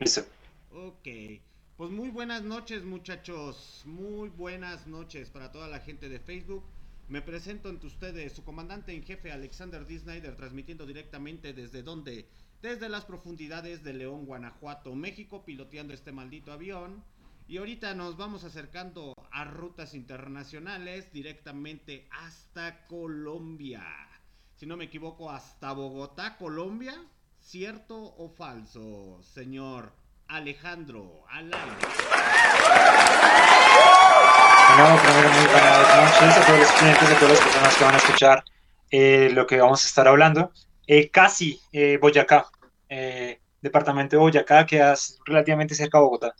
Listo. Ok. Pues muy buenas noches muchachos, muy buenas noches para toda la gente de Facebook. Me presento ante ustedes, su comandante en jefe Alexander D. Transmitiendo directamente desde donde, desde las profundidades de León, Guanajuato, México, piloteando este maldito avión. Y ahorita nos vamos acercando a rutas internacionales directamente hasta Colombia. Si no me equivoco, hasta Bogotá, Colombia. ¿Cierto o falso, señor Alejandro al Bueno, primero muy buenas noches a todos los clientes, a todas las personas que van a escuchar eh, lo que vamos a estar hablando. Eh, casi eh, Boyacá, departamento de Boyacá, queda relativamente cerca de Bogotá.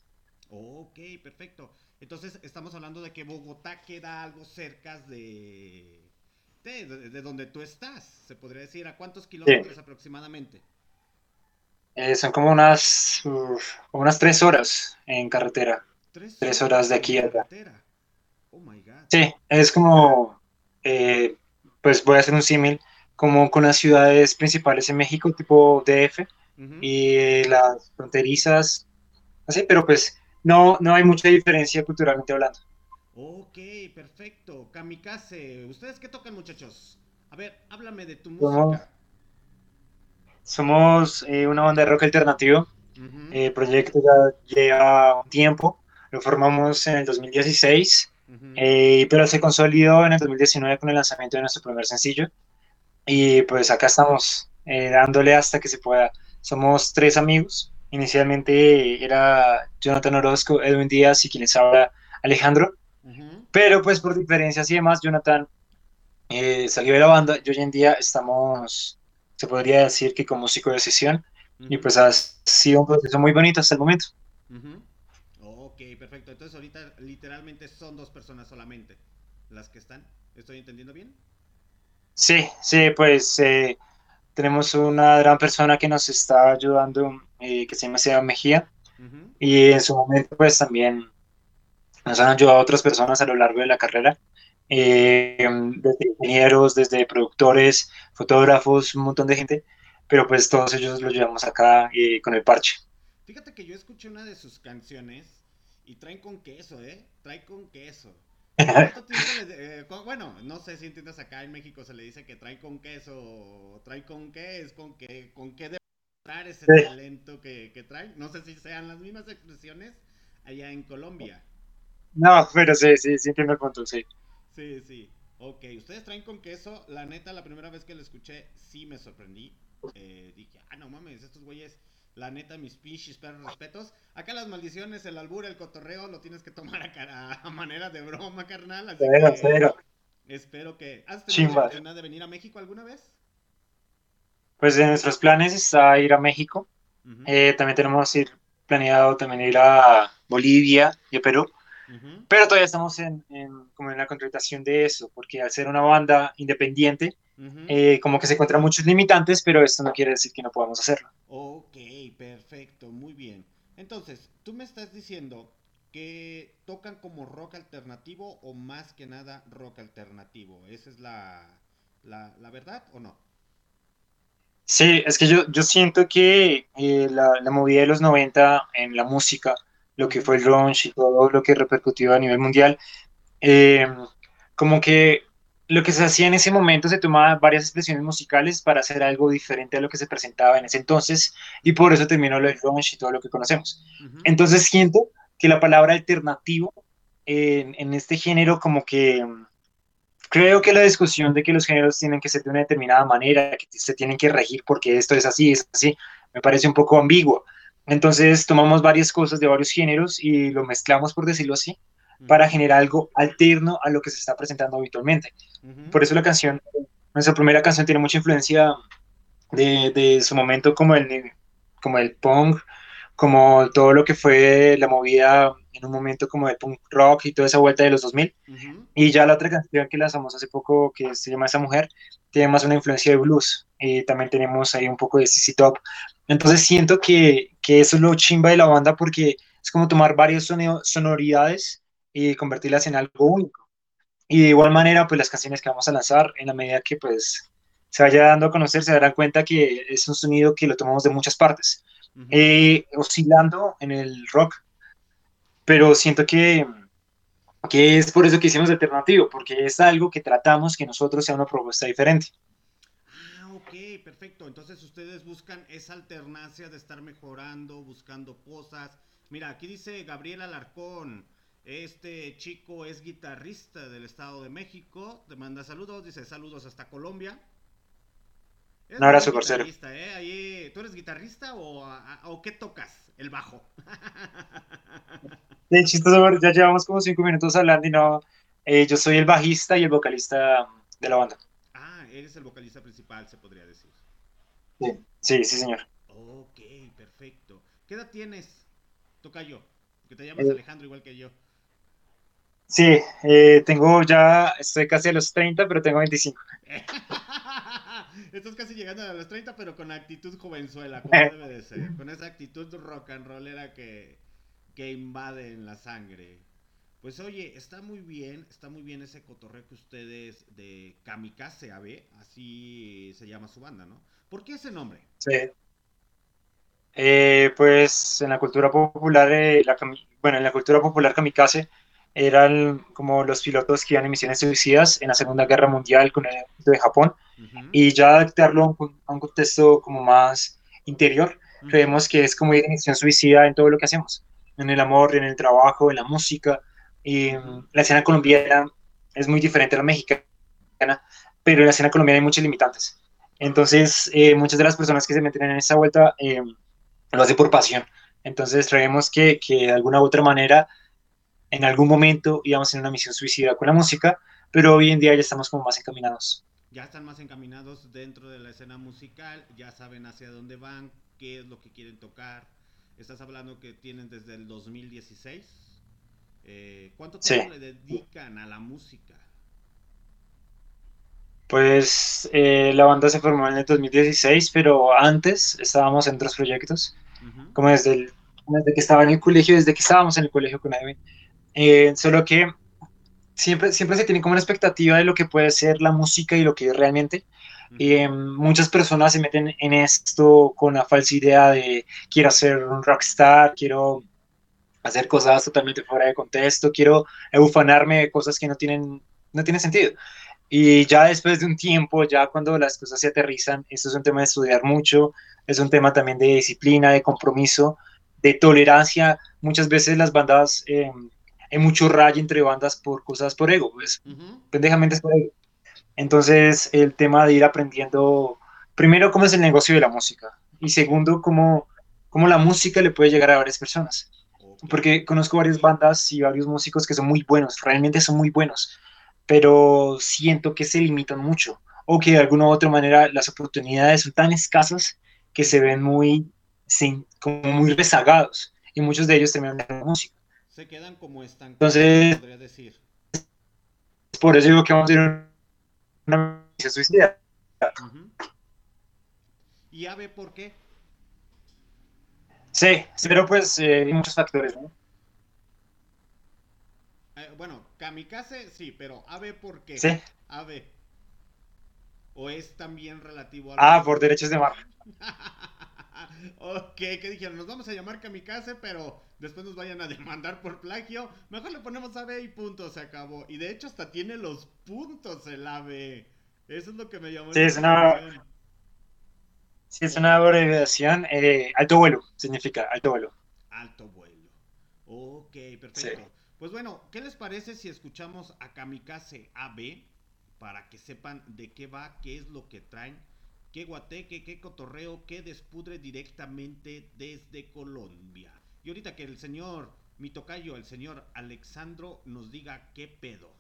Ok, perfecto. Entonces estamos hablando de que Bogotá queda algo cerca de, de, donde tú estás, se podría decir. ¿A cuántos kilómetros aproximadamente? Eh, son como unas, unas tres horas en carretera. Tres, horas de aquí a allá. Oh my God. Sí, es como, eh, pues voy a hacer un símil, como con las ciudades principales en México, tipo DF, y las fronterizas, así, pero pues no, no hay mucha diferencia culturalmente hablando. Ok, perfecto. Kamikaze, ¿ustedes qué tocan, muchachos? A ver, háblame de tu música. Somos eh, una banda de rock alternativo. El eh, proyecto ya lleva un tiempo. Lo formamos en el 2016, eh, pero se consolidó en el 2019 con el lanzamiento de nuestro primer sencillo. Y pues acá estamos dándole hasta que se pueda. Somos tres amigos. Inicialmente era Jonathan Orozco, Edwin Díaz y quien les habla Alejandro. Pero pues por diferencias y demás, Jonathan salió de la banda y hoy en día estamos se podría decir que como músico de sesión. Y pues ha sido un proceso muy bonito hasta el momento. Ok, perfecto. Entonces ahorita literalmente son dos personas solamente las que están. ¿Estoy entendiendo bien? Sí, sí, pues eh, tenemos una gran persona que nos está ayudando, eh, que se llama Seba Mejía. Y en su momento pues también nos han ayudado otras personas a lo largo de la carrera eh, desde ingenieros, desde productores, fotógrafos, un montón de gente, pero pues todos ellos los llevamos acá eh, con el parche. Fíjate que yo escuché una de sus canciones y traen con queso, ¿eh? Trae con queso. Eh, bueno, no sé si entiendes acá en México se le dice que trae con queso, trae con qué, es con qué, con qué demostrar ese talento que, que trae. No sé si sean las mismas expresiones allá en Colombia. No, pero sí, sí, sí entiendo el punto, sí. Sí, sí. Ok, ustedes traen con queso. La neta, la primera vez que lo escuché, sí me sorprendí. Eh, dije, ah, no mames, estos güeyes, la neta, mis pinches perros respetos. Acá las maldiciones, el albur, el cotorreo, lo tienes que tomar a, cara, a manera de broma, carnal. Así que, Espero que. ¿Has tenido la oportunidad de venir a México alguna vez? Pues en nuestros planes está ir a México. Eh, también tenemos ir planeado también ir a Bolivia y a Perú. Pero todavía estamos en, como en la contratación de eso, porque al ser una banda independiente, eh, como que se encuentran muchos limitantes, pero esto no quiere decir que no podamos hacerlo. Ok, perfecto, muy bien. Entonces, tú me estás diciendo que tocan como rock alternativo o más que nada rock alternativo. ¿Esa es la, la, la verdad o no? Sí, es que yo, yo siento que eh, la, la movida de los 90 en la música lo que fue el grunge y todo lo que repercutió a nivel mundial, eh, como que lo que se hacía en ese momento se tomaba varias expresiones musicales para hacer algo diferente a lo que se presentaba en ese entonces y por eso terminó el grunge y todo lo que conocemos. Entonces siento que la palabra alternativo en, en este género como que creo que la discusión de que los géneros tienen que ser de una determinada manera, que se tienen que regir porque esto es así, es así, me parece un poco ambiguo. Entonces tomamos varias cosas de varios géneros y lo mezclamos, por decirlo así, para generar algo alterno a lo que se está presentando habitualmente. Por eso la canción, nuestra primera canción tiene mucha influencia de, de, su momento como el, como el punk, como todo lo que fue la movida en un momento como el punk rock y toda esa vuelta de los 2000. Y ya la otra canción que lanzamos hace poco, que se llama Esa Mujer, tiene más una influencia de blues. Y también tenemos ahí un poco de CC Top. Entonces siento que, que eso es lo chimba de la banda porque es como tomar varias sonoridades y convertirlas en algo único. Y de igual manera, pues las canciones que vamos a lanzar, en la medida que pues se vaya dando a conocer, se darán cuenta que es un sonido que lo tomamos de muchas partes. eh, oscilando en el rock, pero siento que, que es por eso que hicimos alternativo, porque es algo que tratamos que nosotros sea una propuesta diferente. Ah, ok, perfecto. Entonces ustedes buscan esa alternancia de estar mejorando, buscando cosas. Mira, aquí dice Gabriel Alarcón. Este chico es guitarrista del Estado de México. Te manda saludos. Dice saludos hasta Colombia. Un abrazo, parcero. ¿eh? ¿Tú eres guitarrista o, o, qué tocas? El bajo. De chistoso, ya llevamos como cinco minutos hablando y no. Eh, yo soy el bajista y el vocalista de la banda. Ah, eres el vocalista principal, se podría decir. Sí, sí, sí señor. Ok, perfecto. ¿Qué edad tienes, Tocayo? Que te llamas eh, Alejandro igual que yo. Sí, eh, tengo ya, estoy casi a los 30, pero tengo 25. Estás casi llegando a los 30, pero con actitud jovenzuela, como debe de ser. Con esa actitud rock and rollera que, que invade en la sangre. Pues oye, está muy bien, está muy bien ese cotorreo que ustedes de Kamikaze AB, así se llama su banda, ¿no? ¿Por qué ese nombre? Sí. Eh, pues en la cultura popular, eh, bueno, en la cultura popular Kamikaze eran como los pilotos que iban en misiones suicidas en la Segunda Guerra Mundial con el ejército de Japón y ya adaptarlo a un, contexto como más interior, creemos que es como ir en misión suicida en todo lo que hacemos, en el amor, en el trabajo, en la música. Y mm, la escena colombiana es muy diferente a la mexicana, pero en la escena colombiana hay muchos limitantes. Entonces, eh, muchas de las personas que se meten en esa vuelta eh, lo hacen por pasión. Entonces, creemos que, que de alguna u otra manera en algún momento íbamos en una misión suicida con la música, pero hoy en día ya estamos como más encaminados. Ya están más encaminados dentro de la escena musical, ya saben hacia dónde van, qué es lo que quieren tocar. Estás hablando que tienen desde el 2016. Eh, ¿Cuánto tiempo le dedican a la música? Pues eh, la banda se formó en el 2016, pero antes estábamos en otros proyectos, como desde, el, desde que estaba en el colegio, desde que estábamos en el colegio con Edwin. Eh, solo que siempre, siempre se tiene como una expectativa de lo que puede ser la música y lo que es realmente. Eh, muchas personas se meten en esto con la falsa idea de quiero ser un rockstar, quiero hacer cosas totalmente fuera de contexto, quiero eufanarme de cosas que no tienen, no tienen sentido. Y ya después de un tiempo, ya cuando las cosas se aterrizan, esto es un tema de estudiar mucho, es un tema también de disciplina, de compromiso, de tolerancia. Muchas veces las bandas eh, hay mucho rayo entre bandas por cosas por ego, pues, pendejamente es por ego. Entonces, el tema de ir aprendiendo, primero, cómo es el negocio de la música, y segundo, cómo, cómo la música le puede llegar a varias personas. Porque conozco varias bandas y varios músicos que son muy buenos, realmente son muy buenos, pero siento que se limitan mucho, o que de alguna u otra manera las oportunidades son tan escasas que se ven muy, sin, como muy rezagados, y muchos de ellos terminan de la música se quedan como estancados, Entonces, podría decir. Por eso digo que vamos a ir una suicida. ¿Y AVE por qué? Sí, pero pues eh, hay muchos factores, ¿no? Eh, bueno, Kamikaze sí, pero AVE por qué? Sí. AVE. ¿O es también relativo a... Ah, por derechos de mar. ok, ¿qué dijeron? Nos vamos a llamar Kamikaze, pero después nos vayan a demandar por plagio. Mejor le ponemos AB y punto, se acabó. Y de hecho hasta tiene los puntos el AB. Eso es lo que me llamó. Sí, es una... Sí, es una abreviación. Eh, alto vuelo significa alto vuelo. Alto vuelo. Ok, perfecto. Pues bueno, ¿qué les parece si escuchamos a Kamikaze AB para que sepan de qué va, qué es lo que traen? Qué guateque, qué cotorreo, qué despudre directamente desde Colombia. Y ahorita que el señor, mi tocayo, el señor Alexandro, nos diga qué pedo.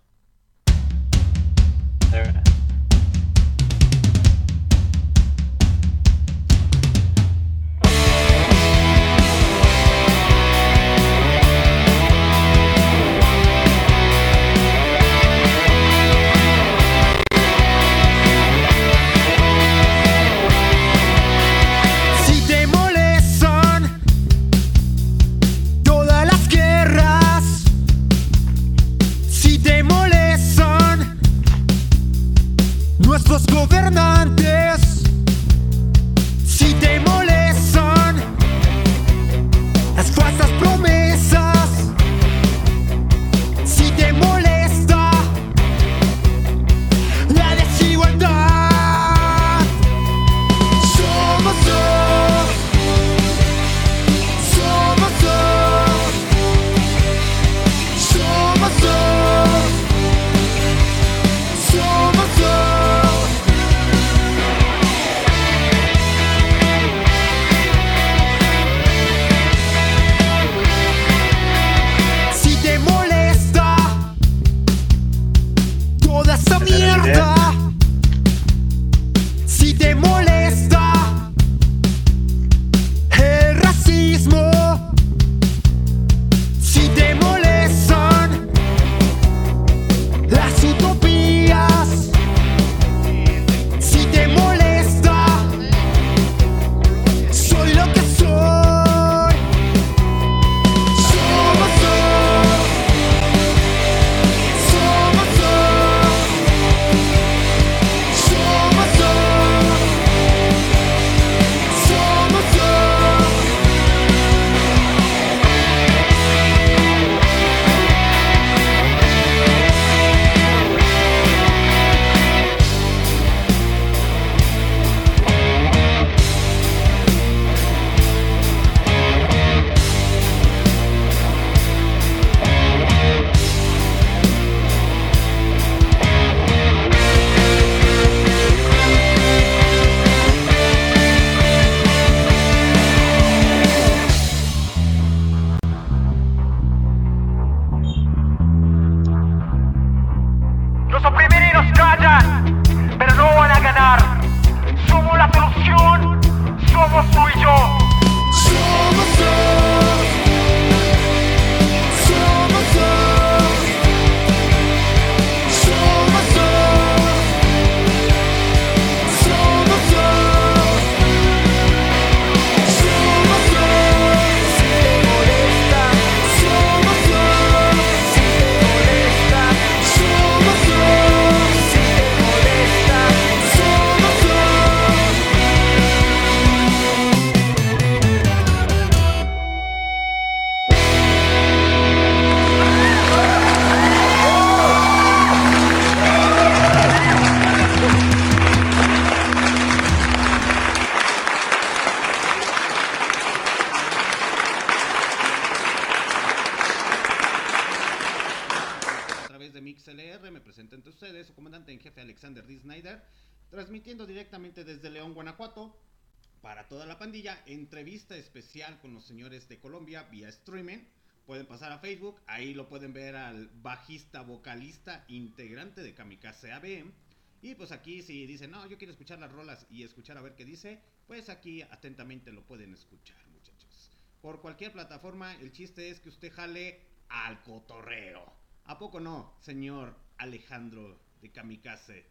Aquí si dicen, no, yo quiero escuchar las rolas y escuchar a ver qué dice, pues aquí atentamente lo pueden escuchar, muchachos. Por cualquier plataforma, el chiste es que usted jale al cotorreo. ¿A poco no, señor Alejandro de Kamikaze?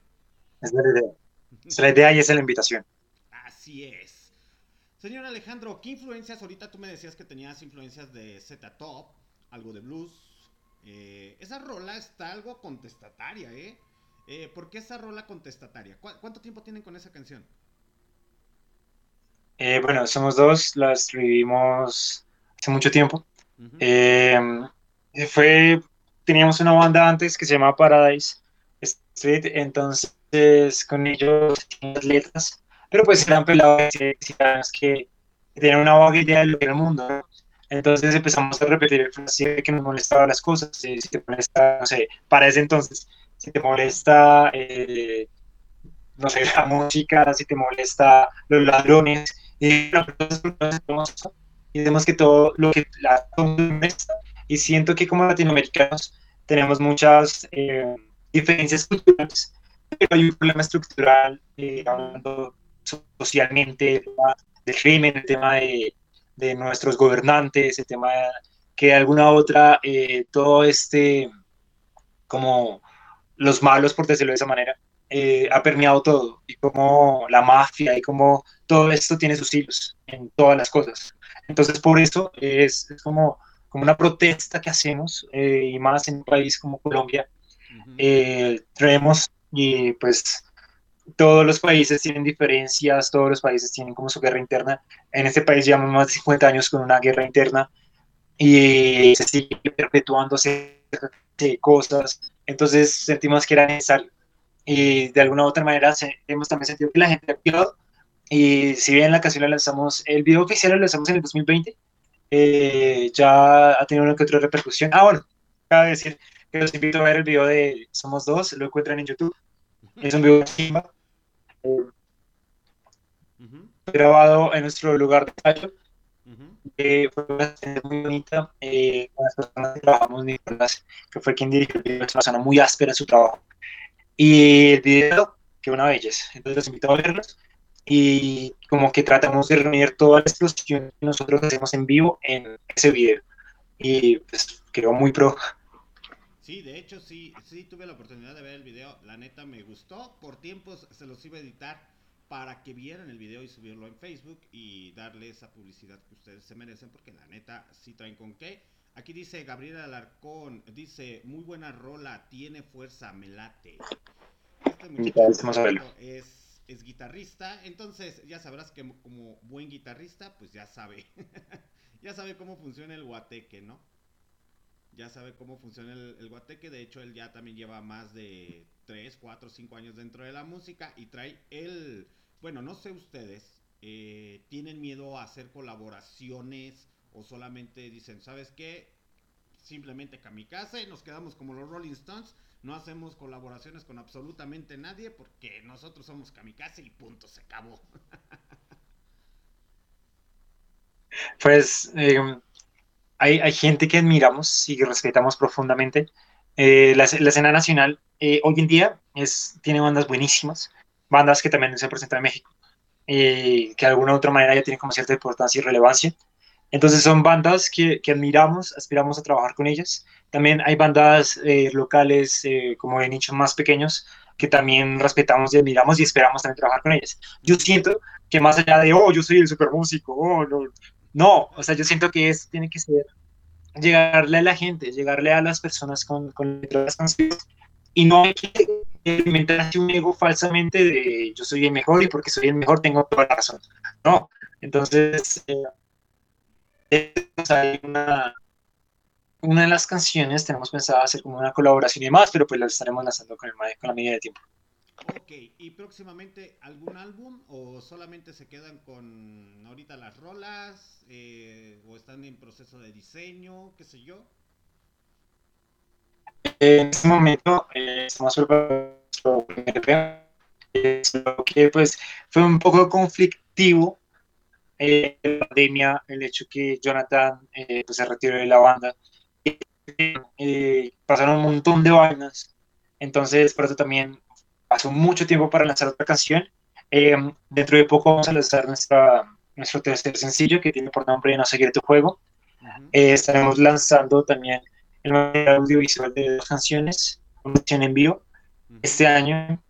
Es la idea. Es la idea y esa es la invitación. Así es. Señor Alejandro, ¿qué influencias? Ahorita tú me decías que tenías influencias de Z Top, algo de blues. Eh, esa rola está algo contestataria, ¿eh? Eh ¿Por qué esa rola contestataria? ¿Cuánto tiempo tienen con esa canción? Eh, bueno, somos dos, la escribimos hace mucho tiempo. fue, teníamos una banda antes que se llamaba Paradise Street, entonces con ellos las letras pero pues eran pelados que tenían una vaga idea de lo que era el mundo, Entonces empezamos a repetir el frase que nos molestaba las cosas, si te molesta, no sé, para ese entonces, si te molesta, eh, no sé, la música, si te molesta los ladrones, y vemos que todo lo que la y siento que como latinoamericanos tenemos muchas eh, diferencias culturales, pero hay un problema estructural, eh, socialmente, el tema del crimen, el tema de, de nuestros gobernantes, el tema que alguna otra, todo este, como los malos, por decirlo de esa manera, eh, ha permeado todo, y como la mafia, y como todo esto tiene sus hilos en todas las cosas. Entonces, por eso es, es como, como una protesta que hacemos, eh, y más en un país como Colombia, traemos y pues todos los países tienen diferencias, todos los países tienen como su guerra interna. En este país llevamos más de 50 años con una guerra interna y se sigue perpetuándose cosas. Entonces sentimos que era necesario. Y de alguna u otra manera hemos también sentido que la gente ha. Y si bien la canción la lanzamos, el video oficial lo lanzamos en el 2020, eh, ya ha tenido una que otra repercusión. Ah, bueno, cabe decir que los invito a ver el video de Somos Dos, lo encuentran en YouTube. Es un video de grabado en nuestro lugar de ensayo. Fue bastante muy bonita eh, con las personas que trabajamos, Nicolás, que fue quien dirigió el video, es una persona muy áspera en su trabajo. Y el video, que una belleza. Entonces los invito a verlos y como que tratamos de reunir toda la explosión que nosotros hacemos en vivo en ese video. Y pues quedó muy pro. Sí, de hecho sí, sí tuve la oportunidad de ver el video, la neta me gustó, por tiempos se los iba a editar para que vieran el video y subirlo en Facebook y darle esa publicidad que ustedes se merecen porque la neta sí traen con qué. Aquí dice Gabriela Alarcón, dice, muy buena rola, tiene fuerza, me late. Este muchacho es, es guitarrista, entonces ya sabrás que como buen guitarrista, pues ya sabe, ya sabe cómo funciona el guateque, ¿no? ya sabe cómo funciona el, guateque. De hecho, él ya también lleva más de 3, 4, 5 años dentro de la música y trae el... Bueno, no sé ustedes, eh, ¿tienen miedo a hacer colaboraciones o solamente dicen, ¿sabes qué? Simplemente kamikaze, nos quedamos como los Rolling Stones, no hacemos colaboraciones con absolutamente nadie porque nosotros somos kamikaze y punto, se acabó. Pues eh, hay, hay, gente que admiramos y respetamos profundamente. Eh, la, la, escena nacional eh, hoy en día es, tiene bandas buenísimas, bandas que también se presentan en México, eh, que de alguna u otra manera ya tienen como cierta importancia y relevancia. Entonces son bandas que, que admiramos, aspiramos a trabajar con ellas. También hay bandas locales como de nichos más pequeños que también respetamos y admiramos y esperamos también trabajar con ellas. Yo siento que más allá de, oh, yo soy el super músico, oh, no, no, o sea, yo siento que eso tiene que ser llegarle a la gente, llegarle a las personas con, con las canciones y no hay que alimentarse un ego falsamente de yo soy el mejor y porque soy el mejor tengo toda la razón. No, entonces eh, una, una de las canciones tenemos pensado hacer como una colaboración y demás, pero pues la estaremos lanzando con, el, con la medida de tiempo. Ok, ¿y próximamente algún álbum o solamente se quedan con ahorita las rolas eh, o están en proceso de diseño, qué sé yo? En este momento eh, estamos lo que pues fue un poco conflictivo eh, la pandemia, el hecho que Jonathan eh, pues, se retiró de la banda. Eh, pasaron un montón de vainas, entonces por eso también pasó mucho tiempo para lanzar otra canción. Eh, dentro de poco vamos a lanzar nuestra, nuestro tercer sencillo que tiene por nombre No seguir tu juego. Eh, estaremos lanzando también el material audiovisual de dos canciones, canción en vivo, este año.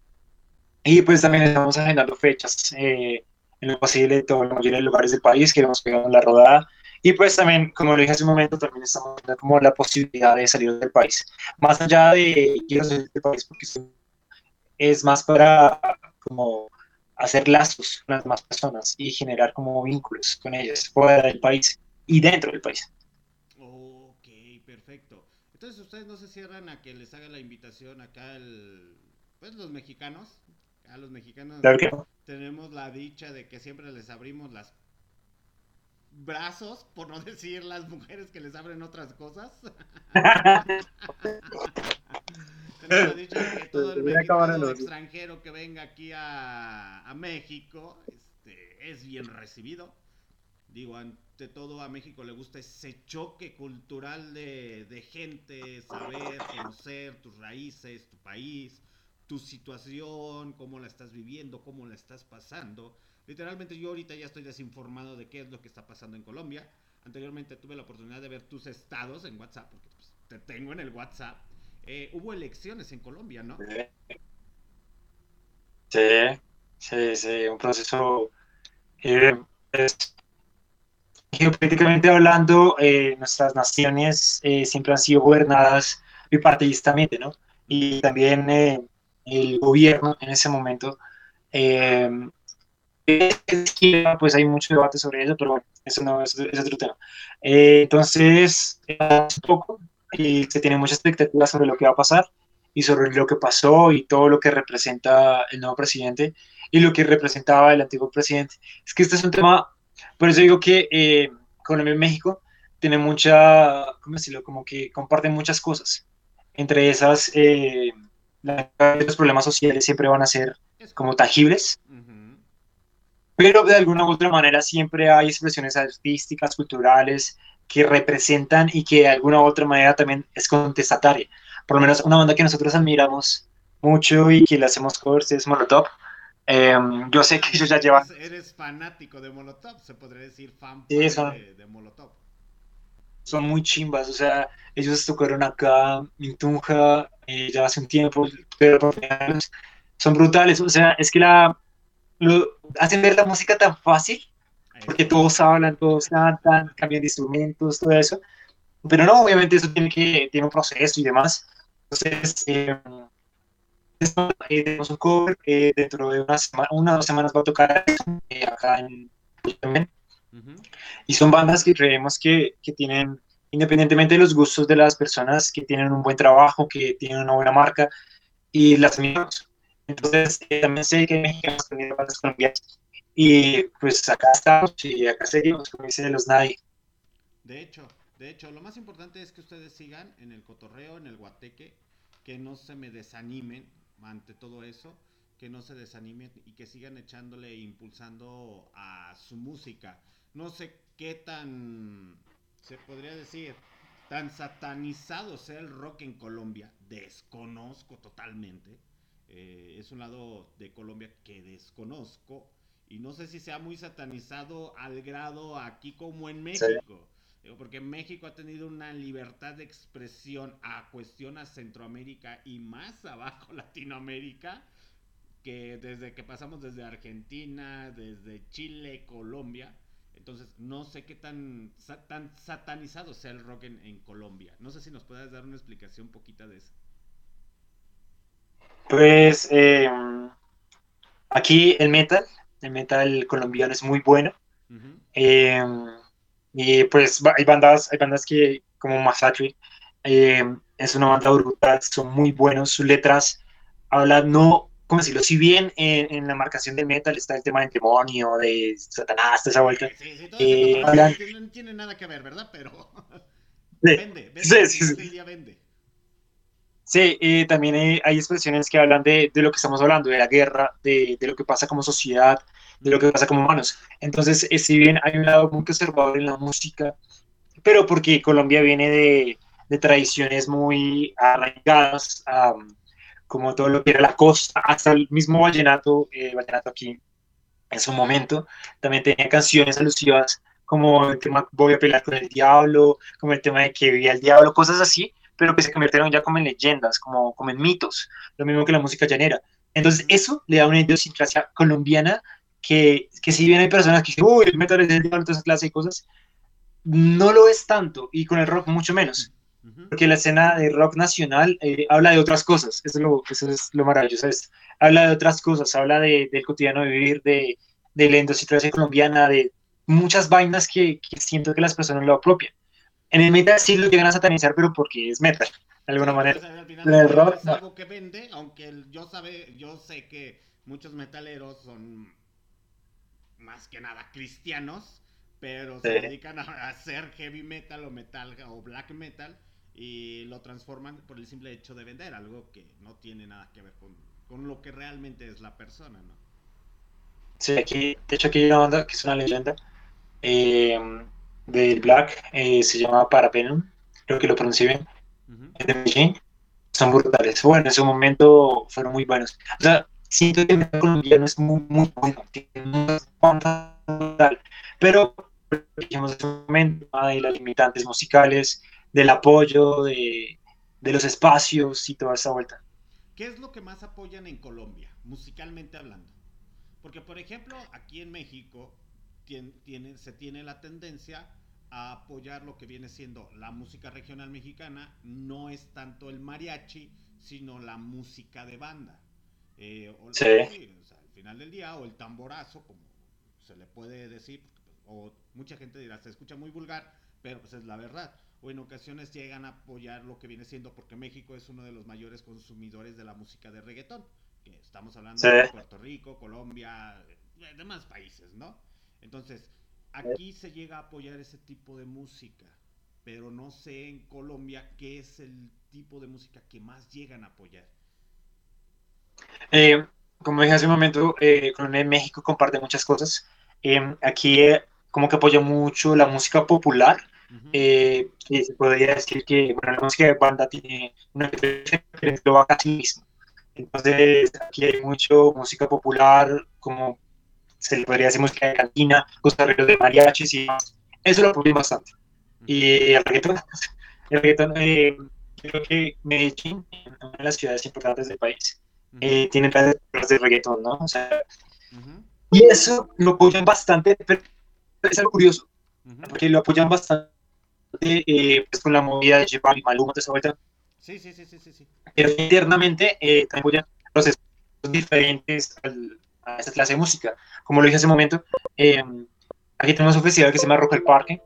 Y pues también estamos agendando fechas eh, en lo posible de todos los mayores lugares del país, queremos pegar la rodada. Y pues también, como lo dije hace un momento, también estamos viendo como la posibilidad de salir del país. Más allá de quiero salir del país porque es más para como hacer lazos con las demás personas y generar como vínculos con ellas fuera del país y dentro del país. Entonces ustedes no se cierran a que les haga la invitación acá el, pues los mexicanos. A los mexicanos Claro que no. tenemos la dicha de que siempre les abrimos las brazos, por no decir las mujeres que les abren otras cosas. tenemos la dicha de que todo el mexicano extranjero que venga aquí a, a México este, es bien recibido. Digo, ante todo a México le gusta ese choque cultural de, de gente, saber, conocer tus raíces, tu país, tu situación, cómo la estás viviendo, cómo la estás pasando. Literalmente yo ahorita ya estoy desinformado de qué es lo que está pasando en Colombia. Anteriormente tuve la oportunidad de ver tus estados en WhatsApp, porque pues, te tengo en el WhatsApp. Eh, hubo elecciones en Colombia, ¿no? Sí, sí, sí, un proceso. es- geopolíticamente hablando, eh, nuestras naciones eh, siempre han sido gobernadas bipartidistamente, ¿no? Y también eh, el gobierno en ese momento. izquierda, pues hay mucho debate sobre eso, pero bueno, eso no es, es otro tema. Entonces, hace poco y se tiene mucha expectativa sobre lo que va a pasar y sobre lo que pasó y todo lo que representa el nuevo presidente y lo que representaba el antiguo presidente. Es que este es un tema, por eso digo que eh, Colombia y México tienen mucha, ¿cómo decirlo? Como que comparten muchas cosas. Entre esas, eh, los problemas sociales siempre van a ser como tangibles, pero de alguna u otra manera siempre hay expresiones artísticas, culturales, que representan y que de alguna u otra manera también es contestataria. Por lo menos una banda que nosotros admiramos mucho y que le hacemos covers es Molotov. Eh, yo sé que ellos ya llevan, Eres, fanático de Molotov, se podría decir fan, Sí, son- de, de Molotov. son muy chimbas, o sea, ellos tocaron acá en Tunja eh, ya hace un tiempo, pero son brutales, o sea, es que la, lo, hacen ver la música tan fácil porque todos hablan, todos cantan, cambian de instrumentos, todo eso. Pero no, obviamente eso tiene que tiene un proceso y demás. Entonces, eh, eh, tenemos un cover que dentro de una semana, una o dos semanas va a tocar eh, acá en. Y son bandas que creemos que, que tienen, independientemente de los gustos de las personas, que tienen un buen trabajo, que tienen una buena marca y las amigos. Entonces, eh, también sé que hay mexicanos también bandas colombianas. Y pues acá estamos y acá seguimos, como dice los nadie. De hecho, de hecho, lo más importante es que ustedes sigan en el cotorreo, en el guateque, que no se me desanimen ante todo eso, que no se desanimen y que sigan echándole e impulsando a su música. No sé qué tan, se podría decir, tan satanizado sea el rock en Colombia. Desconozco totalmente. Eh, es un lado de Colombia que desconozco. Y no sé si sea muy satanizado al grado aquí como en México. Digo, Porque México ha tenido una libertad de expresión a cuestión a Centroamérica y más abajo Latinoamérica, que desde que pasamos desde Argentina, desde Chile, Colombia. Entonces, no sé qué tan, tan satanizado sea el rock en, en Colombia. No sé si nos puedes dar una explicación poquita de eso. Pues eh, aquí el metal, el metal colombiano es muy bueno. Eh, y pues hay bandas, hay bandas que, como Masacre, eh, es una banda brutal, son muy buenos, sus letras hablan, no, ¿cómo decirlo? Si bien en, en la marcación del metal está el tema del demonio, de Satanás, de esa vuelta, Sí, Eh, hablan- no tiene- nada que ver, ¿verdad? Pero Sí, vende, vende, sí, vende. También hay, expresiones que hablan de, de, lo que estamos hablando, de la guerra, de, de, lo que pasa como sociedad, de lo que pasa como humanos. Entonces, eh, si bien hay un lado muy conservador en la música, pero porque Colombia viene de, de tradiciones muy arraigadas, como todo lo que era la costa, hasta el mismo vallenato, eh, vallenato aquí en su momento, también tenía canciones alusivas como el tema Voy a pelear con el diablo, como el tema de que vivía el diablo, cosas así, pero que se convirtieron ya como en leyendas, como, como en mitos, lo mismo que la música llanera. Entonces eso le da una idiosincrasia colombiana que, que si bien hay personas que dicen, uy, el metal es el diablo, toda esa clase de cosas, no lo es tanto, y con el rock mucho menos. Porque la escena de rock nacional eh, habla de otras cosas, eso es lo, eso es lo maravilloso, es, habla de otras cosas, habla de, del cotidiano de vivir, de, de la idiosincrasia colombiana, de muchas vainas que, que, siento que las personas lo apropian. En el metal sí lo llegan a satanizar, pero porque es metal, de alguna manera. el rock, es algo que vende, aunque yo, sabe, yo sé que muchos metaleros son más que nada cristianos, pero se dedican a hacer heavy metal o metal o black metal y lo transforman por el simple hecho de vender, algo que no tiene nada que ver con, con lo que realmente es la persona, ¿no? Sí, aquí, de hecho aquí hay una banda que es una leyenda eh, del Black, eh, se llama Parapenum, creo que lo pronuncié bien, de Medellín, son brutales. Bueno, en su momento fueron muy buenos. O sea, siento que el colombiano es muy, muy bueno, tiene pero dijimos en su momento de las limitantes musicales, del apoyo, de, de los espacios y toda esa vuelta. ¿Qué es lo que más apoyan en Colombia, musicalmente hablando? Porque, por ejemplo, aquí en México tiene, se tiene la tendencia a apoyar lo que viene siendo la música regional mexicana, no es tanto el mariachi, sino la música de banda. Eh, sí. al final del día, o el tamborazo, como se le puede decir, o mucha gente dirá, se escucha muy vulgar, pero pues es la verdad. O en ocasiones llegan a apoyar lo que viene siendo, porque México es uno de los mayores consumidores de la música de reggaetón, que estamos hablando de Puerto Rico, Colombia, demás países, ¿no? Entonces, aquí se llega a apoyar ese tipo de música, pero no sé en Colombia qué es el tipo de música que más llegan a apoyar. Eh, como dije hace un momento, eh, Colombia y México comparte muchas cosas. Eh, aquí como que apoya mucho la música popular. y se podría decir que bueno, la música de banda tiene una lo casi mismo. Entonces, aquí hay mucho música popular, como se le podría decir música de cantina, cosas de mariachis y demás. Eso lo apoyo bastante. Y el reggaetón, el reggaetón eh, creo que Medellín, una de las ciudades importantes del país, eh, tiene planes de reggaetón, ¿no? O sea, Y eso lo apoyan bastante, pero es algo curioso, porque lo apoyan bastante eh, pues con la movida de J y Maluma, de esa vuelta. Sí, sí, sí, sí, sí. Pero internamente eh, también apoyan procesos diferentes al, a esa clase de música. Como lo dije hace un momento, eh, aquí tenemos un festival que se llama Rock el Parque.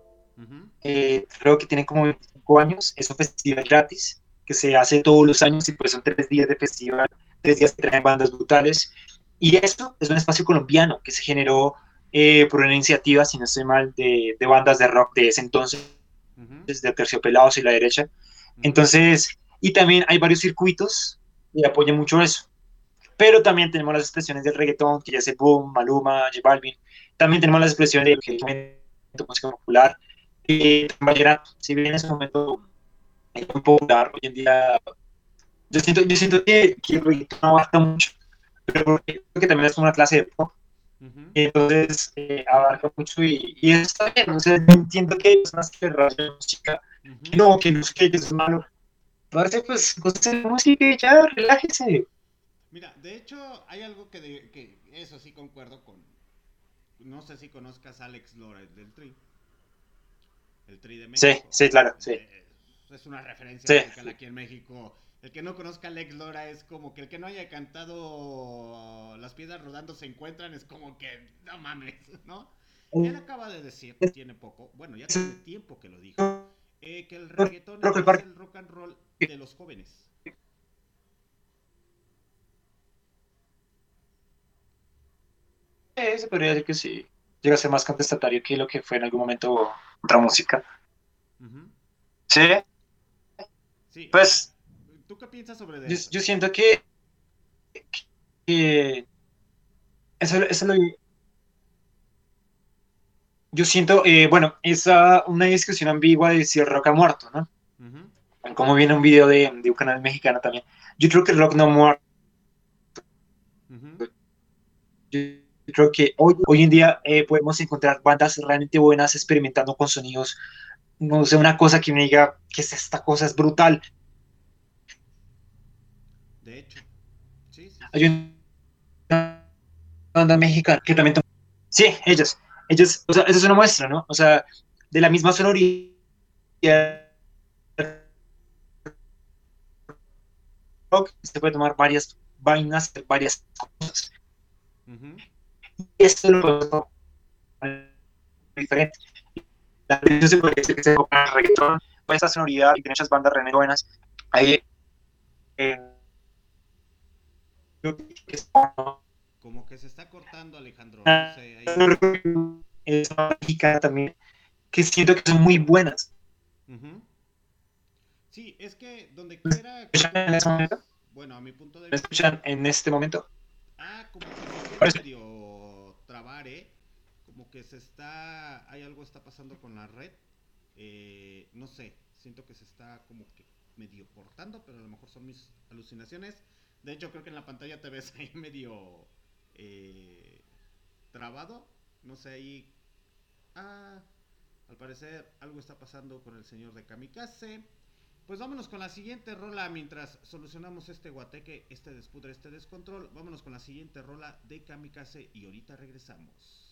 Eh, creo que tiene como 25 años. Es un festival gratis que se hace todos los años y pues son tres días de festival, tres días que traen bandas brutales. Y esto es un espacio colombiano que se generó eh, por una iniciativa, si no estoy mal, de, de bandas de rock de ese entonces, desde Terciopelados y la derecha. Entonces, y también hay varios circuitos y apoyan mucho eso. Pero también tenemos las expresiones del reggaetón, que ya se boom, Maluma, J Balvin. También tenemos las expresiones de música popular. Y vallenato, si bien en ese momento es muy popular, hoy en día yo siento, yo siento que, que el reggaetón abarca mucho, pero creo que también es una clase de pop. Y entonces eh, abarca mucho y, y, eso está bien. O sea, entiendo que hay personas que de música, que no, que no sé qué, que es malo. Parece pues de música y ya, relájese. Mira, de hecho, hay algo que, de, que eso sí concuerdo con. No sé si conozcas a Alex Lora del Tri. El Tri de México. Sí, sí, claro, sí. Eh, es una referencia sí. aquí en México. El que no conozca a Alex Lora es como que el que no haya cantado Las piedras rodando se encuentran, es como que no mames, ¿no? Él acaba de decir, tiene poco, bueno, ya tiene tiempo que lo dijo, eh, que el reggaetón es el rock and roll de los jóvenes. Eh, se podría decir que sí. Llega a ser más contestatario que lo que fue en algún momento otra música. ¿Sí? Sí. Pues. ¿Tú qué piensas sobre yo, eso? yo siento que, que eso, eso lo, yo siento, eh, bueno, es uh, una discusión ambigua de si el rock ha muerto, ¿no? Ujú, Como viene un video de, de un canal mexicano también. Yo creo que el rock no ha muerto. ujú. Yo creo que hoy, hoy en día eh, podemos encontrar bandas realmente buenas experimentando con sonidos. No sé, una cosa que me diga que es esta cosa es brutal. De hecho. Sí, sí. Hay una banda mexicana que también... Sí, ellos. Ellos, o sea, eso es una muestra, ¿no? O sea, de la misma sonoridad se puede tomar varias vainas, varias cosas. Ujú. Y esto lo diferente. La televisión se puede decir que se enfoca en reggaetón, con esa sonoridad y tiene muchas bandas re buenas. Ahí, eh, yo creo que es Como que se está cortando, Alejandro. Ah, No sé, ahí- es una mexicana también, que siento que son muy buenas. Ujú. Sí, es que donde quiera. escuchan en ese momento? Bueno, a mi punto de ¿Me vista. escuchan en este momento? Ah, como que se medio trabar, ¿eh? Como que se está. Hay algo está pasando con la red. Eh, no sé, siento que se está como que medio cortando, pero a lo mejor son mis alucinaciones. De hecho, creo que en la pantalla te ves ahí medio eh, trabado. No sé, ahí. Ah, al parecer algo está pasando con el señor de Kamikaze. Pues vámonos con la siguiente rola mientras solucionamos este guateque, este despudre, este descontrol. Vámonos con la siguiente rola de Kamikaze y ahorita regresamos.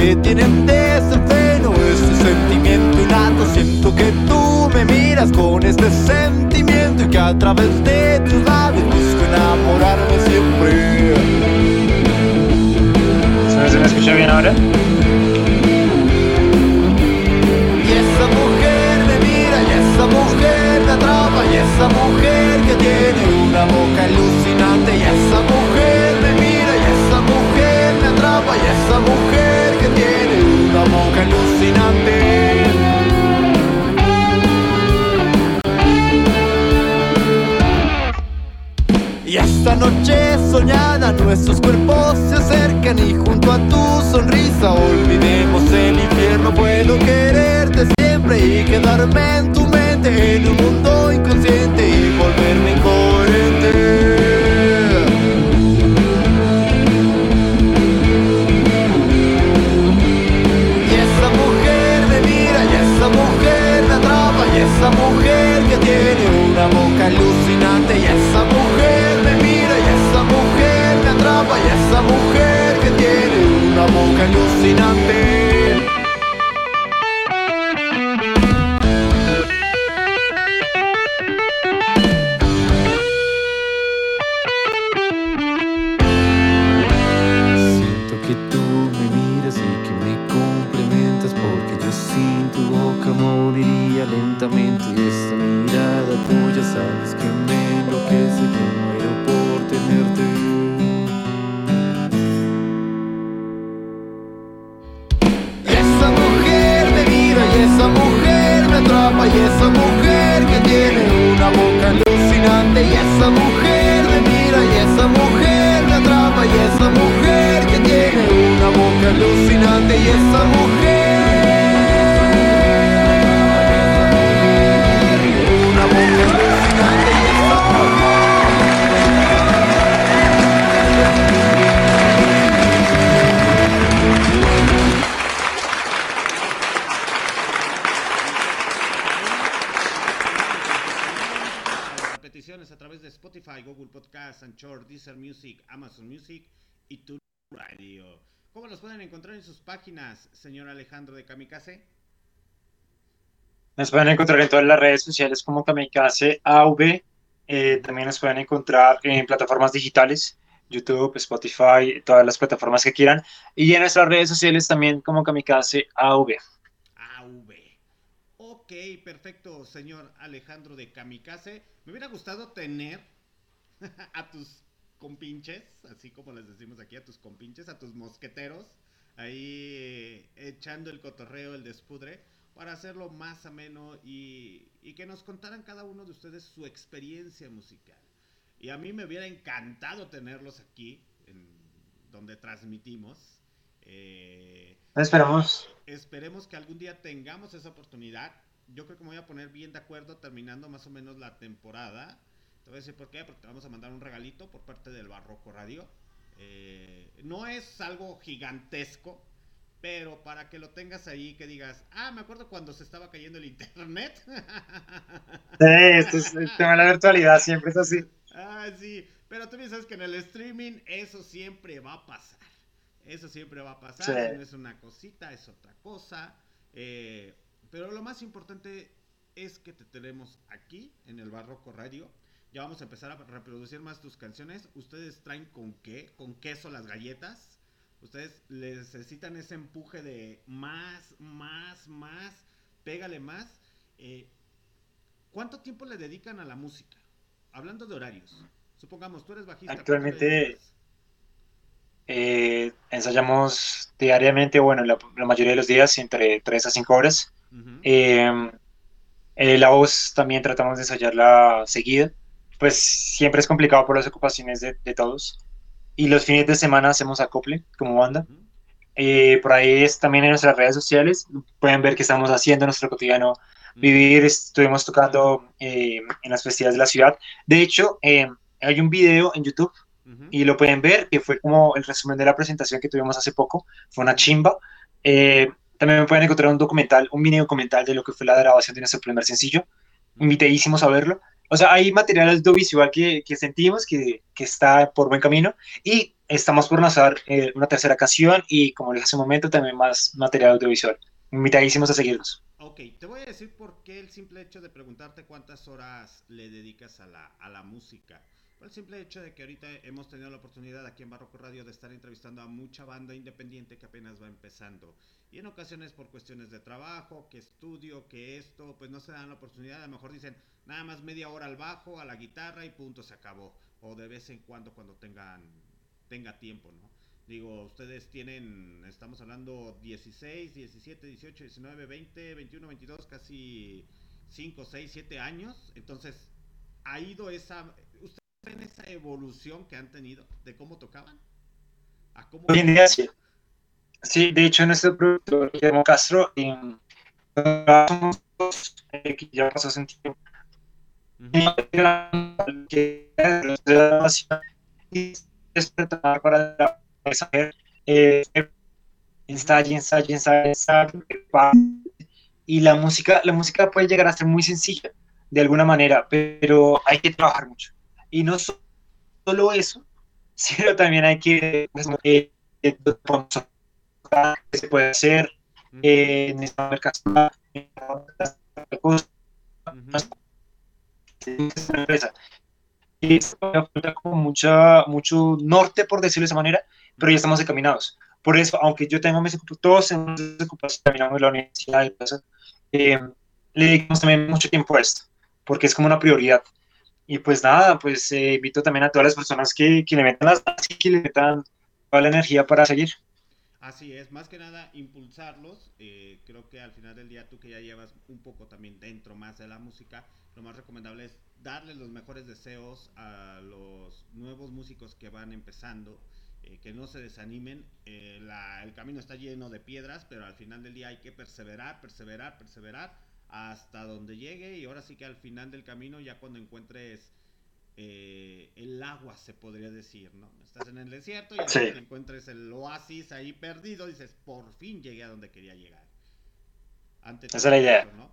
Que tienen desenfreno Este sentimiento innato. Siento que tú me miras con este sentimiento Y que a través de tus labios busco enamorarme siempre. ¿Se me escucha bien ahora? Y esa mujer me mira y esa mujer me atrapa Y esa mujer que tiene una boca alucinante tiene una boca alucinante Y esta noche soñada nuestros cuerpos se acercan y junto a tu sonrisa olvidemos el infierno. Puedo quererte siempre y quedarme en tu mente en un mundo inconsciente y volverme incoherente. Que tiene una boca alucinante y esa mujer me mira y esa mujer me atrapa y esa mujer que tiene una boca alucinante. Lentamente y esta mirada tuya sabes que Nos pueden encontrar en todas las redes sociales como Kamikaze AV. Eh, también nos pueden encontrar en plataformas digitales, YouTube, Spotify, todas las plataformas que quieran. Y en nuestras redes sociales también como Kamikaze AV. AV. Ok, perfecto, señor Alejandro de Kamikaze. Me hubiera gustado tener a tus compinches, así como les decimos aquí, a tus compinches, a tus mosqueteros, ahí eh, echando el cotorreo, el despudre, para hacerlo más ameno y, y que nos contaran cada uno de ustedes su experiencia musical. Y a mí me hubiera encantado tenerlos aquí, en donde transmitimos. Eh, esperamos. Esperemos que algún día tengamos esa oportunidad. Yo creo que me voy a poner bien de acuerdo terminando más o menos la temporada. Te voy a decir por qué, porque te vamos a mandar un regalito por parte del Barroco Radio. Eh, no es algo gigantesco, pero para que lo tengas ahí, que digas, ah, me acuerdo cuando se estaba cayendo el internet. Sí, esto es el tema de la virtualidad, siempre es así. Ah, sí, pero tú sabes que en el streaming eso siempre va a pasar. Eso siempre va a pasar, sí. no es una cosita, es otra cosa. Eh, pero lo más importante es que te tenemos aquí en el Barroco Radio. Ya vamos a empezar a reproducir más tus canciones. Ustedes traen con qué? Con queso las galletas. Ustedes necesitan ese empuje de más, más, más. Pégale más. Eh, ¿Cuánto tiempo le dedican a la música? Hablando de horarios. Supongamos, tú eres bajista. Actualmente eh, ensayamos diariamente, bueno, la, la, mayoría de los días, entre 3 a 5 horas. Uh -huh. eh, eh, la voz también tratamos de ensayarla seguida. Pues siempre es complicado por las ocupaciones de, de todos. Y los fines de semana hacemos acople como banda. Eh, por ahí es también en nuestras redes sociales. Pueden ver qué estamos haciendo en nuestro cotidiano vivir. Estuvimos tocando eh, en las festividades de la ciudad. De hecho, eh, hay un video en YouTube y lo pueden ver, que fue como el resumen de la presentación que tuvimos hace poco. Fue una chimba. Eh, también pueden encontrar un documental, un mini documental de lo que fue la grabación de nuestro primer sencillo. Invitadísimos a verlo. O sea, hay material audiovisual que, que sentimos que, que, está por buen camino y estamos por lanzar eh, una tercera canción y, como dije hace un momento, también más material audiovisual. Invitadísimos a seguirnos. Ok, te voy a decir por qué el simple hecho de preguntarte cuántas horas le dedicas a la, a la música. Por el simple hecho de que ahorita hemos tenido la oportunidad aquí en Barroco Radio de estar entrevistando a mucha banda independiente que apenas va empezando. Y en ocasiones por cuestiones de trabajo, que estudio, que esto, pues no se dan la oportunidad. A lo mejor dicen nada más media hora al bajo, a la guitarra y punto, se acabó. O de vez en cuando cuando tengan tenga tiempo, ¿no? Digo, ustedes tienen, estamos hablando 16, 17, 18, 19, 20, 21, 22, casi 5, 6, 7 años. Entonces, ha ido esa, ¿ustedes ven esa evolución que han tenido de cómo tocaban? ¿A cómo. Sí, de hecho, nuestro productor Guillermo Castro, y, eh, que ya pasó hace un tiempo, que despertar para saber eh, ensayo, ensayo, ensayo, ensayo, y la música, la música puede llegar a ser muy sencilla de alguna manera, pero hay que trabajar mucho. Y no solo eso, sino también hay que eh, que se puede hacer eh, en esta mercado empresa. Y falta como mucha, mucho norte, por decirlo de esa manera, pero ya estamos encaminados. Por eso, aunque yo tengo mis todos en ocupaciones, terminamos la universidad y eso, eh, le dedicamos también mucho tiempo a esto, porque es como una prioridad. Y pues nada, pues eh, invito también a todas las personas que, que le metan las que le metan toda la energía para seguir. Así es, más que nada impulsarlos. Eh, creo que al final del día tú que ya llevas un poco también dentro más de la música, lo más recomendable es darles los mejores deseos a los nuevos músicos que van empezando, eh, que no se desanimen. Eh, la, el camino está lleno de piedras, pero al final del día hay que perseverar, perseverar, perseverar hasta donde llegue y ahora sí que al final del camino, ya cuando encuentres eh, el agua, se podría decir, ¿no? Estás en el desierto y sí. encuentres el oasis ahí perdido, dices, por fin llegué a donde quería llegar. Antes Esa es la idea. Eso, ¿no?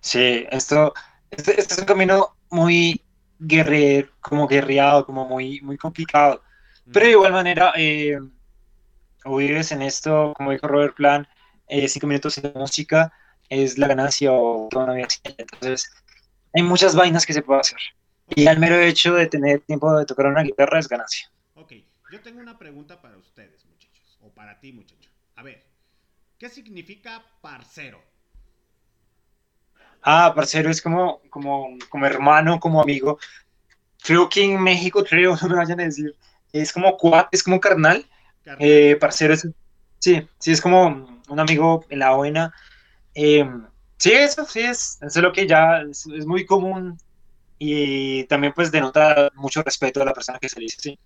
Sí, esto, este, este, es un camino muy guerrero, como guerreado, como muy, muy complicado. Pero de igual manera, eh, o vives en esto, como dijo Robert Plan, eh, cinco minutos de música es la ganancia o vida. Entonces, hay muchas vainas que se puede hacer. Y al mero hecho de tener tiempo de tocar una guitarra es ganancia. Ok, yo tengo una pregunta para ustedes, muchachos, o para ti, muchacho. A ver, ¿Qué significa parcero? Ah, parcero es como, como, como hermano, como amigo. Creo que en México, creo, no me vayan a decir, es como cuat, es como carnal. Carnal. Eh, parcero es, sí, sí, es como un amigo en la buena. Eh, sí, eso sí es, eso es lo que ya es, muy común y también pues denota mucho respeto a la persona que se dice, sí.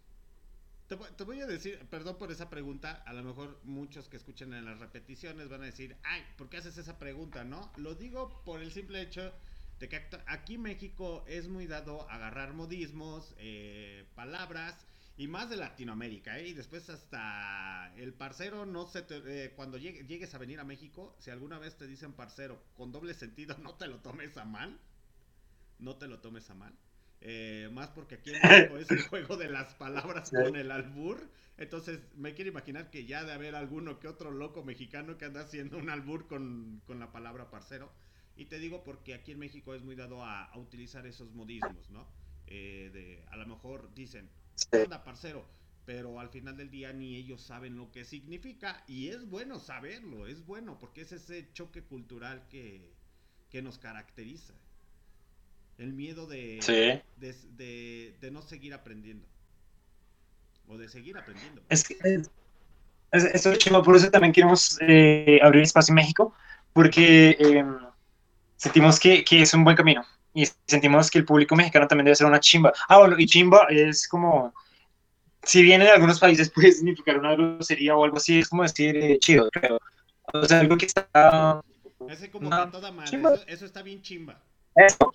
Te, te voy a decir, perdón por esa pregunta, a lo mejor muchos que escuchen en las repeticiones van a decir, ay, ¿por qué haces esa pregunta? No, lo digo por el simple hecho de que aquí México es muy dado a agarrar modismos, eh, palabras, y más de Latinoamérica, ¿eh? Y después hasta el parcero, no se te, eh, cuando llegue- llegues a venir a México, si alguna vez te dicen parcero con doble sentido, no te lo tomes a mal, no te lo tomes a mal. Eh, más porque aquí en México es el juego de las palabras con el albur. Entonces me quiero imaginar que ya de haber alguno que otro loco mexicano que anda haciendo un albur con, con la palabra parcero. Y te digo porque aquí en México es muy dado a, utilizar esos modismos, ¿no? Eh, a lo mejor dicen, Sí. parcero, pero al final del día ni ellos saben lo que significa. Y es bueno saberlo, es bueno, porque es ese choque cultural que, que nos caracteriza. El miedo de, Sí. de, de- de no seguir aprendiendo. O de seguir aprendiendo. Es que es, es- es chimba, por eso también queremos eh, abrir espacio en México, porque eh, sentimos que, que es un buen camino y sentimos que el público mexicano también debe ser una chimba. Ah, bueno, y chimba es como, si bien en algunos países puede significar una grosería o algo así, es como decir eh, chido, creo. O sea, algo que está... Ese como No, que toda madre. chimba. Eso, eso está bien chimba. Eso,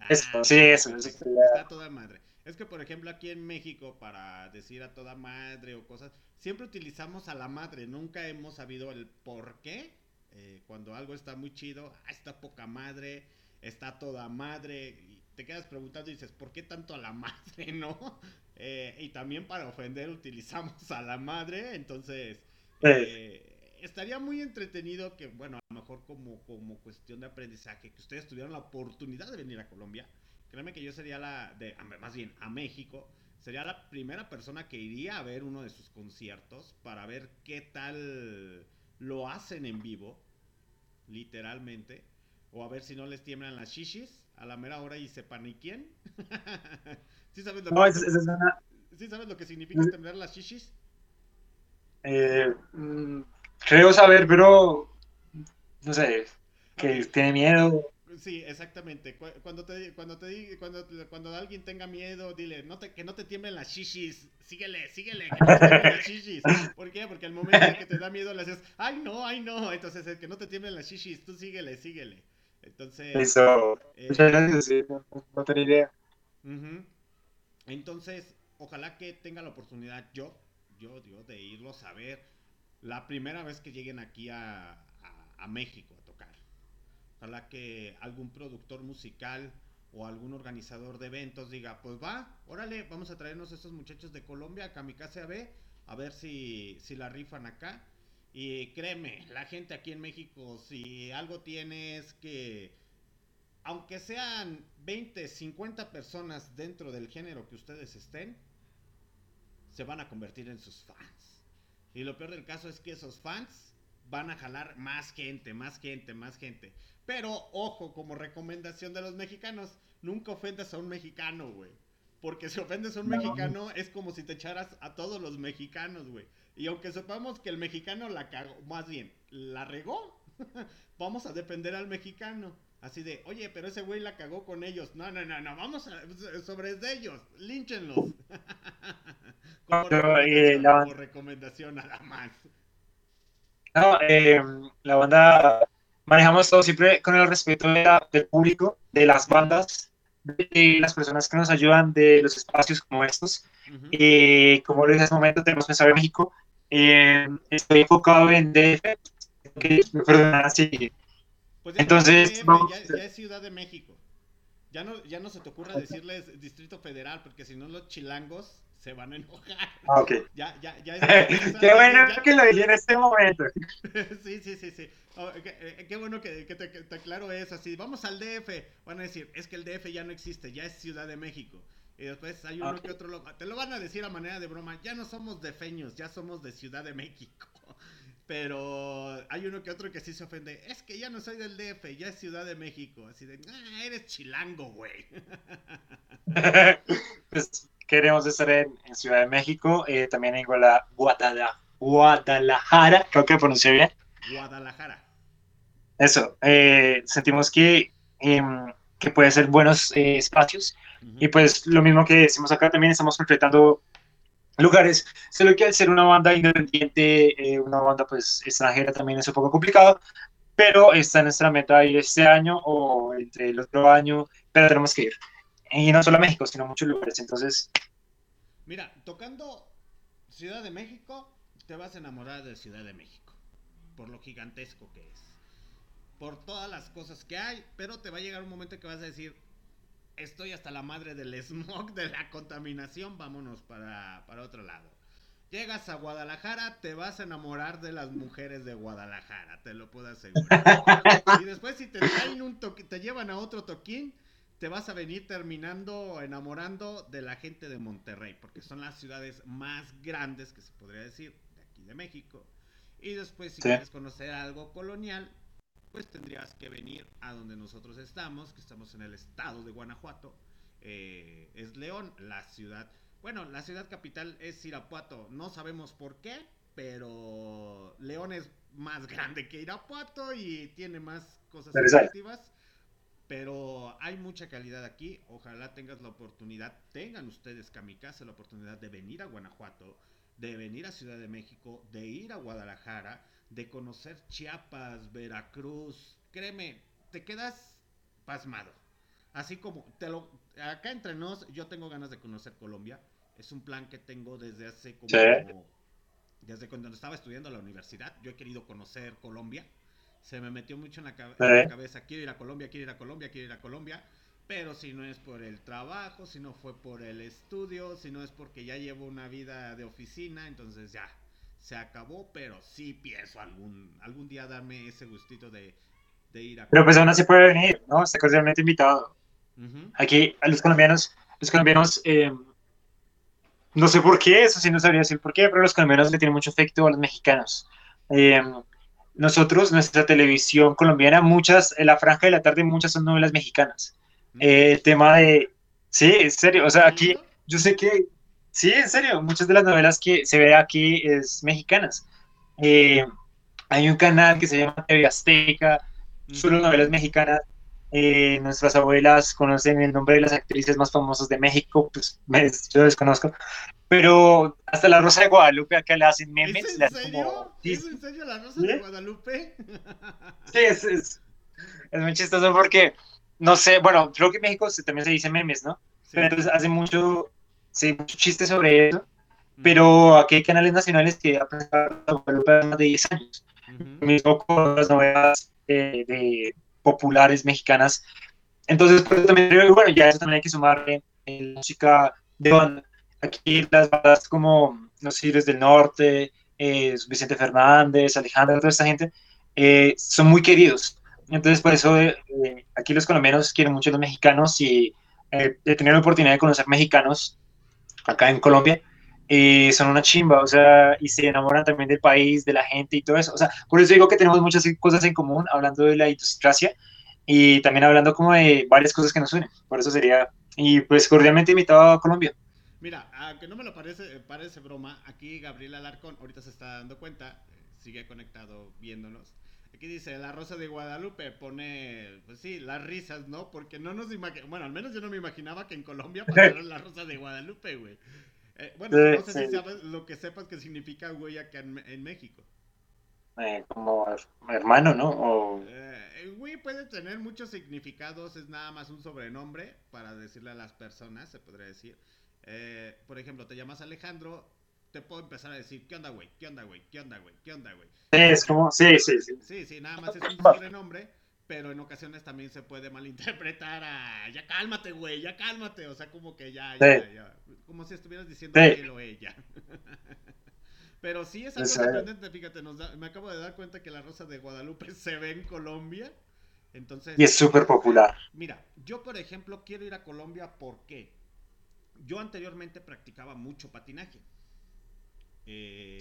Ah, eso, sí, eso. eso. Está toda madre. Es que, por ejemplo, aquí en México, para decir a toda madre o cosas, siempre utilizamos a la madre. Nunca hemos sabido el por qué. eh, cuando algo está muy chido, ah, está poca madre, está toda madre. Y te quedas preguntando y dices, ¿por qué tanto a la madre, no? Eh, y también para ofender utilizamos a la madre. Entonces, eh, estaría muy entretenido que, bueno, a lo mejor como, como cuestión de aprendizaje, que ustedes tuvieran la oportunidad de venir a Colombia. Créeme que yo sería la, de, más bien a México, sería la primera persona que iría a ver uno de sus conciertos para ver qué tal lo hacen en vivo, literalmente, o a ver si no les tiemblan las shishis a la mera hora y se paniquen. ¿Sí sabes lo No, que, es una... ¿sí sabes lo que significa temblar las shishis? eh, mm, creo saber, pero... No sé, que tiene miedo. Sí, exactamente. Cu- Cuando te, cuando te cuando, cuando alguien tenga miedo, dile, no te, que no te tiemblen las shishis. Síguele, síguele, que no te tiemblen las shishis. ¿Por qué? Porque al momento en que te da miedo le haces, ay no, ay no. Entonces, que no te tiemblen las shishis, tú síguele, síguele. Entonces, Eso. eh, Muchas gracias, sí, no, no tenía idea. Entonces, ojalá que tenga la oportunidad yo, yo, yo, de irlos a ver la primera vez que lleguen aquí a, a- a México a tocar. Ojalá que algún productor musical o algún organizador de eventos diga, pues va, órale, vamos a traernos a estos muchachos de Colombia, a Kamikaze AB, a ver si, si la rifan acá. Y créeme, la gente aquí en México, si algo tiene es que aunque sean 20, 50 personas dentro del género que ustedes estén, se van a convertir en sus fans. Y lo peor del caso es que esos fans van a jalar más gente, más gente, más gente. Pero ojo, como recomendación de los mexicanos, nunca ofendas a un mexicano, güey. Porque si ofendes a un No. mexicano es como si te echaras a todos los mexicanos, güey. Y aunque sepamos que el mexicano la cagó, más bien, la regó, vamos a defender al mexicano. Así de, oye, pero ese güey la cagó con ellos. No, no, no, no, vamos a, sobre de ellos, línchenlos. como, eh, recomendación, la- como recomendación nada más. No, eh, la banda manejamos todo siempre con el respeto de la- del público, de las bandas, de las personas que nos ayudan, de los espacios como estos. Y como lo dije hace un momento, tenemos pensado en México. Eh, estoy enfocado en DF, que Pues Entonces, no es DF, vamos- ya, ya es Ciudad de México. Ya no, ya no se te ocurra decirles Distrito Federal, porque si no los chilangos se van a enojar. Ah, ok. Ya, ya, ya. Qué bueno ya- que lo dije en este momento. sí, sí, sí, sí. Oh, qué, eh, qué bueno que, que te, que te aclaro eso. Así, vamos al DF. Van a decir, es que el DF ya no existe, ya es Ciudad de México. Y después hay uno que otro lo- Te lo van a decir a manera de broma. Ya no somos defeños, ya somos de Ciudad de México. Pero hay uno que otro que sí se ofende. Es que ya no soy del DF, ya es Ciudad de México. Así de, ah, eres chilango, güey. pues queremos estar en, Ciudad de México, eh, también en Guadalajara, Guadalajara, creo que pronuncié bien. Guadalajara. Eso, eh, sentimos que, em, que puede ser buenos eh, espacios. Y pues lo mismo que decimos acá, también estamos concretando lugares, solo que al ser una banda independiente, una banda pues extranjera también es un poco complicado, pero está en nuestra meta ir este año o entre el otro año, pero tenemos que ir. Y no solo México, sino muchos lugares. Entonces. Mira, tocando Ciudad de México, te vas a enamorar de Ciudad de México. Por lo gigantesco que es. Por todas las cosas que hay. Pero te va a llegar un momento que vas a decir. Estoy hasta la madre del smog, de la contaminación. Vámonos para, para otro lado. Llegas a Guadalajara, te vas a enamorar de las mujeres de Guadalajara, te lo puedo asegurar. y después si te traen un toque, te llevan a otro toquín, te vas a venir terminando enamorando de la gente de Monterrey, porque son las ciudades más grandes que se podría decir de aquí de México. Y después, si quieres conocer algo colonial, pues tendrías que venir a donde nosotros estamos, que estamos en el estado de Guanajuato. Eh, es León, la ciudad. Bueno, la ciudad capital es Irapuato. No sabemos por qué, pero León es más grande que Irapuato y tiene más cosas atractivas. Pero hay mucha calidad aquí. Ojalá tengas la oportunidad, tengan ustedes Kamikaze la oportunidad de venir a Guanajuato, de venir a Ciudad de México, de ir a Guadalajara, de conocer Chiapas, Veracruz. Créeme, te quedas pasmado. Así como te lo acá entre nos, yo tengo ganas de conocer Colombia. Es un plan que tengo desde hace como, desde cuando estaba estudiando en la universidad. Yo he querido conocer Colombia se me metió mucho en la, cabeza, quiero ir a Colombia, quiero ir a Colombia, quiero ir a Colombia, pero si no es por el trabajo, si no fue por el estudio, si no es porque ya llevo una vida de oficina, entonces ya, se acabó, pero sí pienso algún, algún día darme ese gustito de, ir a... Pero pues aún así puede venir, ¿no? Está cordialmente invitado. Aquí a los colombianos, los colombianos, eh, no sé por qué, eso sí no sabría decir por qué, pero los colombianos le tienen mucho efecto a los mexicanos. Eh, nosotros, nuestra televisión colombiana, muchas, en la franja de la tarde, muchas son novelas mexicanas. Eh, el tema de, sí, en serio, o sea, aquí, yo sé que, sí, en serio, muchas de las novelas que se ve aquí es mexicanas. Eh, hay un canal que se llama TV Azteca, solo novelas mexicanas. Eh, nuestras abuelas conocen el nombre de las actrices más famosas de México, pues yo desconozco, pero hasta la Rosa de Guadalupe acá le hacen memes. ¿Es en serio? ¿Es en serio la Rosa de Guadalupe? sí, es, es, muy chistoso porque, no sé, bueno, creo que en México también se dice memes, ¿no? Pero entonces hace mucho, sí, mucho chiste sobre eso. Pero aquí hay canales nacionales que han presentado Guadalupe hace más de 10 años. Mismo con las novelas eh, de populares mexicanas. Entonces, pues, también, bueno, ya eso también hay que sumarle en música de banda aquí las bandas como Los Tigres del Norte, eh, Vicente Fernández, Alejandro, toda esta gente, eh, son muy queridos. Entonces, por eso eh, aquí los colombianos quieren mucho a los mexicanos y de tener la oportunidad de conocer mexicanos acá en Colombia, son una chimba, o sea, y se enamoran también del país, de la gente y todo eso. O sea, por eso digo que tenemos muchas cosas en común, hablando de la idiosincrasia y también hablando como de varias cosas que nos unen. Por eso sería, y pues cordialmente invitado a Colombia. Mira, aunque no me lo parece, parece broma, aquí Gabriel Alarcón ahorita se está dando cuenta, sigue conectado viéndonos. Aquí dice, la Rosa de Guadalupe pone, pues sí, las risas, ¿no? Porque no nos imaginamos, bueno, al menos yo no me imaginaba que en Colombia pasaron la Rosa de Guadalupe, güey. Eh, bueno, no sé si sabes lo que sepas que significa güey acá en, México. Eh, como hermano, ¿no? Eh, güey puede tener muchos significados, es nada más un sobrenombre para decirle a las personas, se podría decir. Eh, por ejemplo, te llamas Alejandro, te puedo empezar a decir, ¿qué onda, güey? ¿Qué onda, güey? ¿Qué onda, güey? ¿Qué onda, güey? Es como, sí, sí, sí. Sí, sí, nada más es un sobrenombre, pero en ocasiones también se puede malinterpretar a, ya cálmate, güey, ya cálmate, o sea, como que ya, ya, ya, como si estuvieras diciendo él o ella. pero sí es algo sorprendente, fíjate, me acabo de dar cuenta que la Rosa de Guadalupe se ve en Colombia. Entonces, y es súper popular. Mira, yo por ejemplo quiero ir a Colombia, ¿por qué? yo anteriormente practicaba mucho patinaje. Eh,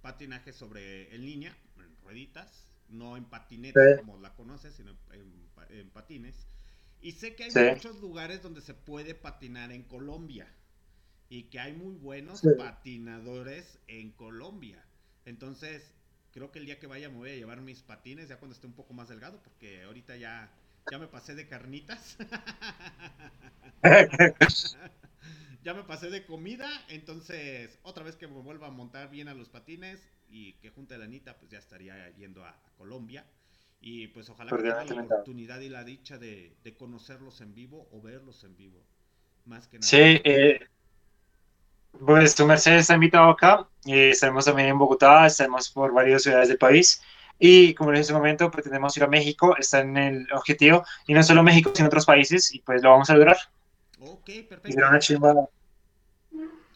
patinaje sobre en línea, rueditas, no en patinetas como la conoces, sino en, patines. Y sé que hay muchos lugares donde se puede patinar en Colombia y que hay muy buenos patinadores en Colombia. Entonces, creo que el día que vaya me voy a llevar mis patines ya cuando esté un poco más delgado, porque ahorita ya, ya me pasé de carnitas. ya me pasé de comida, entonces otra vez que me vuelva a montar bien a los patines y que junte la anita, pues ya estaría yendo a, Colombia. Y pues ojalá que tenga la oportunidad y la dicha de, conocerlos en vivo o verlos en vivo. Más que nada. Sí, eh, pues tu Mercedes está invitado acá. Eh, estaremos también en Bogotá, estaremos por varias ciudades del país. Y como en ese momento pretendemos ir a México, está en el objetivo. Y no solo México, sino otros países. Y pues lo vamos a lograr. Ok, perfecto. una chimba.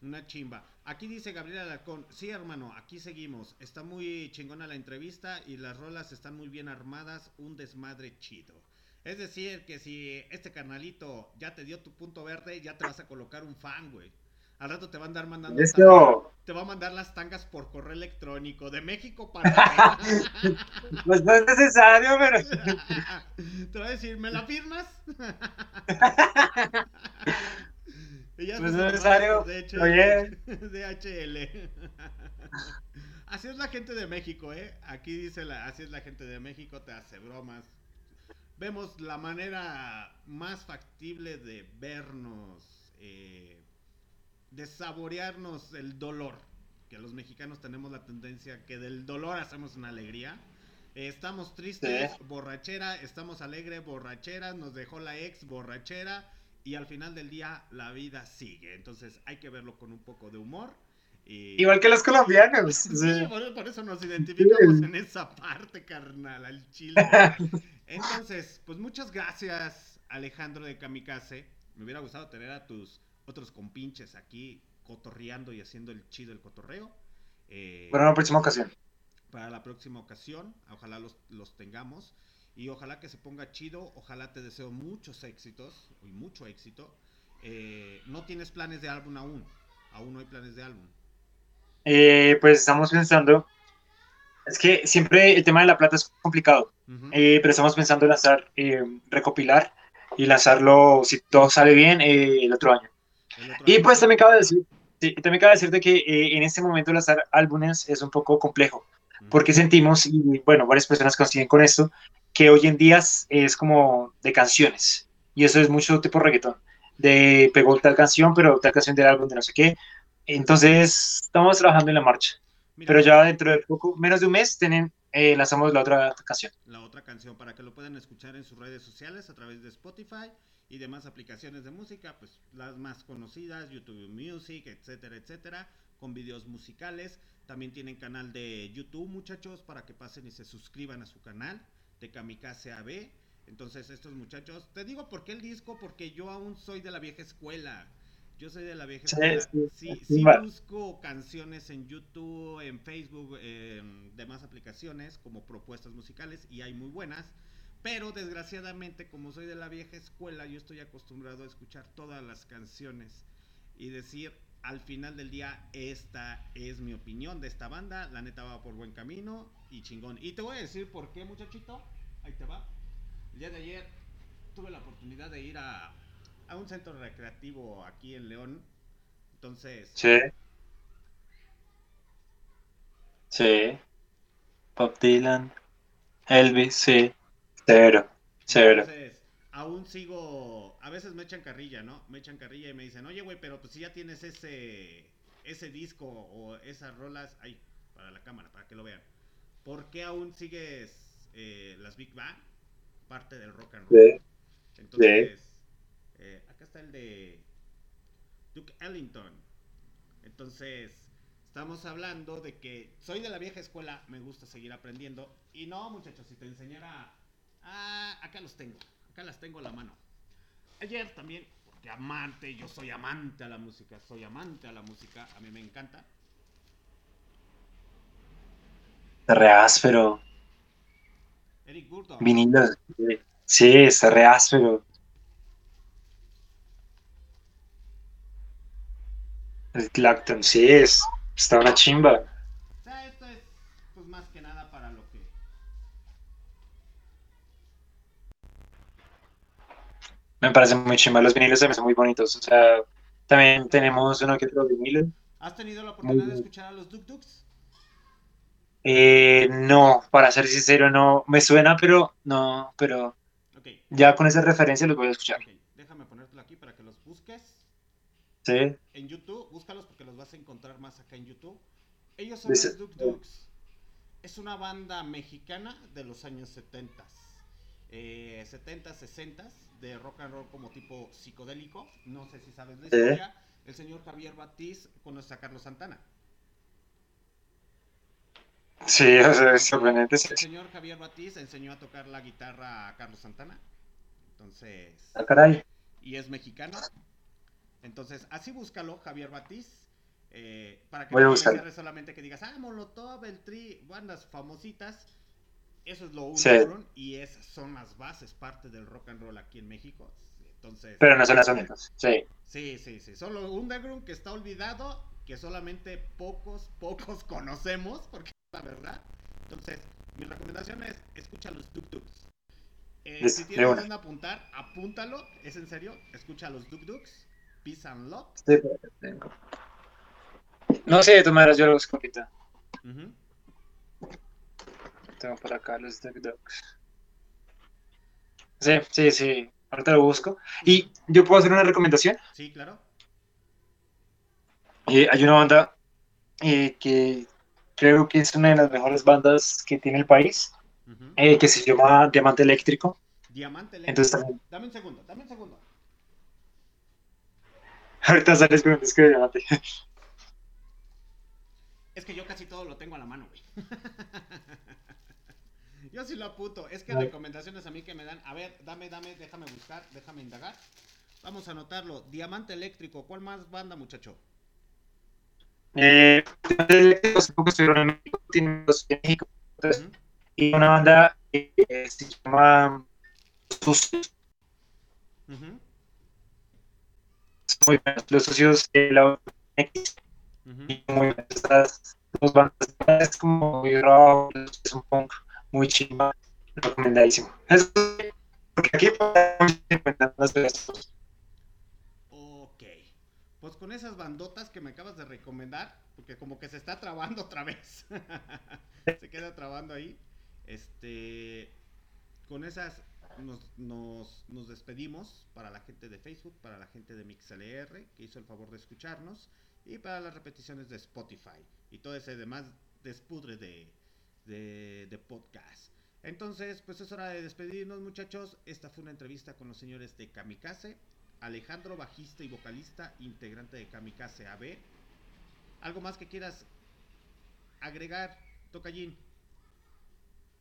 Una chimba. Aquí dice Gabriel Alarcón, sí hermano, aquí seguimos. Está muy chingona la entrevista y las rolas están muy bien armadas, un desmadre chido. Es decir, que si este carnalito ya te dio tu punto verde, ya te vas a colocar un fan, güey. Al rato te va a andar mandando. te va a mandar las tangas por correo electrónico de México para. pues no es necesario, pero. te va a decir, ¿me la firmas? pues no es necesario. Oye. DHL. Así es la gente de México, ¿eh? Aquí dice, la, así es la gente de México, te hace bromas. Vemos la manera más factible de vernos. Eh, de saborearnos el dolor. Que los mexicanos tenemos la tendencia que del dolor hacemos una alegría. estamos tristes, borrachera, estamos alegre, borrachera, nos dejó la ex, borrachera, y al final del día la vida sigue. Entonces hay que verlo con un poco de humor. Igual que los colombianos. Sí, por, eso nos identificamos en esa parte, carnal, al chile. Entonces, pues muchas gracias, Alejandro de Kamikaze. Me hubiera gustado tener a tus otros compinches aquí cotorreando y haciendo el chido el cotorreo. Eh, para la próxima ocasión. Para la próxima ocasión, ojalá los, tengamos. Y ojalá que se ponga chido, ojalá te deseo muchos éxitos y mucho éxito. Eh, no tienes planes de álbum aún, aún no hay planes de álbum. Eh, pues estamos pensando, es que siempre el tema de la plata es complicado, pero estamos pensando en lanzar, recopilar y lanzarlo, si todo sale bien, el otro año. Y pues también cabe decir, también cabe decirte que eh, en este momento lanzar álbumes es un poco complejo, porque sentimos, y bueno, varias personas coinciden con esto, que hoy en día es como de canciones, y eso es mucho tipo reggaetón, de pegó tal canción, pero tal canción del álbum de no sé qué. Entonces, estamos trabajando en la marcha. pero ya dentro de poco, menos de un mes, tienen, eh, lanzamos la otra canción. La otra canción para que lo puedan escuchar en sus redes sociales a través de Spotify y demás aplicaciones de música, pues las más conocidas, YouTube Music, etcétera, etcétera, con videos musicales. También tienen canal de YouTube, muchachos, para que pasen y se suscriban a su canal de Kamikaze AB. Entonces, estos muchachos, te digo por qué el disco, porque yo aún soy de la vieja escuela. Yo soy de la vieja escuela. Sí, sí, busco canciones en YouTube, en Facebook, en demás aplicaciones como propuestas musicales y hay muy buenas pero desgraciadamente, como soy de la vieja escuela, yo estoy acostumbrado a escuchar todas las canciones y decir al final del día, esta es mi opinión de esta banda, la neta va por buen camino y chingón. Y te voy a decir por qué, muchachito, ahí te va. El día de ayer tuve la oportunidad de ir a, a un centro recreativo aquí en León. Entonces... Sí. Sí. Pop Dylan. Elvis, sí. Cero, cero. Entonces, aún sigo, a veces me echan carrilla, ¿no? Me echan carrilla y me dicen, oye, güey, pero pues si ya tienes ese, ese disco o esas rolas, ahí, para la cámara, para que lo vean. ¿Por qué aún sigues eh, las Big Bang? Parte del rock and roll. Entonces, eh, acá está el de Duke Ellington. Entonces, estamos hablando de que soy de la vieja escuela, me gusta seguir aprendiendo. Y no, muchachos, si te enseñara Ah, acá los tengo. Acá las tengo a la mano. Ayer también, porque amante, yo soy amante a la música, soy amante a la música, a mí me encanta. Está re áspero. Eric Burton. Vinilo. Sí, es re áspero. El Clapton, sí, es, está una chimba. O esto es pues, más que nada para lo que... Me parece muy chimba, los vinilos se me son muy bonitos, o sea, también tenemos uno que otro vinilo. ¿Has tenido la oportunidad de escuchar a los Duk Duks? Eh, no, para ser sincero, no. Me suena, pero no, pero ya con esa referencia los voy a escuchar. Déjame ponértelo aquí para que los busques. Sí. En YouTube, búscalos porque los vas a encontrar más acá en YouTube. Ellos son Dice- los Duk Duks. Es una banda mexicana de los años 70. Eh, 70, 60 de rock and roll como tipo psicodélico. No sé si sabes la historia. El señor Javier Batiz conoce a Carlos Santana. Sí, o sea, es sorprendente. sí. El señor Javier Batiz enseñó a tocar la guitarra a Carlos Santana. Entonces, Ah, caray. y es mexicano. Entonces, así búscalo, Javier Batiz. eh, para que Voy no te solamente que digas, ah, Molotov, el Tri, bandas famositas. Eso es lo Sí. underground y esas son las bases, parte del rock and roll aquí en México. Entonces, Pero no son las únicas. Sí. sí, sí, sí. Solo underground que está olvidado, que solamente pocos, pocos conocemos, porque es la verdad. Entonces, mi recomendación es escucha los Duk Duks. Eh, si tienes una. dónde apuntar, apúntalo, es en serio, escucha los Duk Duks, Peace and Love. Sí, tengo. No sé, de todas maneras yo lo busco ahorita. Tengo por acá los Duck Ducks. Sí, sí, sí. Ahorita lo busco. Y yo puedo hacer una recomendación. Sí, claro. Eh, hay una banda eh, que creo que es una de las mejores bandas que tiene el país, eh, que se llama Diamante Eléctrico. Diamante Entonces eléctrico. también, Dame un segundo, dame un segundo. ahorita sales con un disco de Diamante. Es que yo casi todo lo tengo a la mano, güey. yo sí lo apunto. Es que Ay. recomendaciones a mí que me dan. A ver, dame, dame, déjame buscar, déjame indagar. Vamos a anotarlo. Diamante eléctrico. ¿Cuál más banda, muchacho? Eh, hace poco estuvieron en México, tienen dos en México. Entonces, y una banda eh, se llama Sucios. Ujú, Son muy buenos. Los socios de la X ujú. y muy buenas. Estas dos bandas es como muy rock, es un punk muy chimba, recomendadísimo. Eso porque aquí podemos encontrar las cosas. Ok. Pues con esas bandotas que me acabas de recomendar, porque como que se está trabando otra vez. se queda trabando ahí. Este. Con esas nos, nos, nos despedimos para la gente de Facebook, para la gente de MixLR, que hizo el favor de escucharnos, y para las repeticiones de Spotify y todo ese demás despudre de, de, de podcast. Entonces, pues es hora de despedirnos, muchachos. Esta fue una entrevista con los señores de Kamikaze. Alejandro, bajista y vocalista, integrante de Kamikaze AB. ¿Algo más que quieras agregar, Tocallín?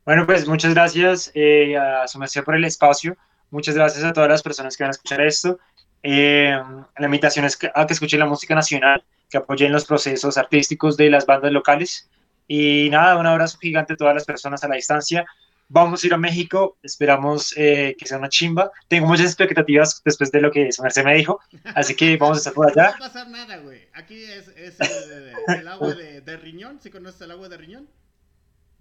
Bueno, pues muchas gracias eh, a su merced por el espacio. Muchas gracias a todas las personas que van a escuchar esto. Eh, la invitación es a que escuchen la música nacional, que apoyen los procesos artísticos de las bandas locales. Y nada, un abrazo gigante a todas las personas a la distancia. Vamos a ir a México, esperamos eh, que sea una chimba. Tengo muchas expectativas después de lo que su merced me dijo, así que vamos a estar por No va allá. a pasar nada, güey. Aquí es, es el, el agua de, de riñón. ¿Sí conoces el agua de riñón?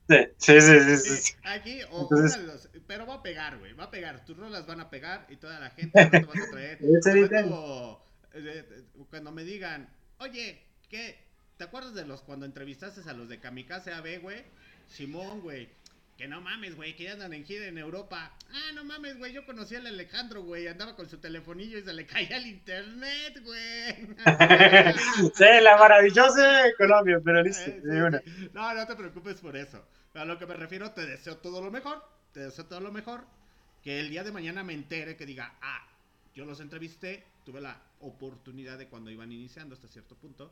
Sí, sí, sí, sí, sí, aquí, o Entonces- una de dos, pero va a pegar, güey, va a pegar, tus rolas van a pegar y toda la gente rato vas a traer. Rato, eh, eh, cuando me digan, oye, ¿qué? ¿Te acuerdas de los cuando entrevistaste a los de Kamikaze AB, güey? Simón, güey. Que no mames, güey, que ya andan en gira en Europa. Ah, no mames, güey, yo conocí al Alejandro, güey, andaba con su telefonillo y se le caía el internet, güey. Sí, la maravillosa Colombia, pero listo, Eh, sí, sí. No, no te preocupes por eso. A lo que me refiero, te deseo todo lo mejor. Te deseo todo lo mejor. Que el día de mañana me entere que diga, ah, yo los entrevisté, tuve la oportunidad de cuando iban iniciando hasta cierto punto.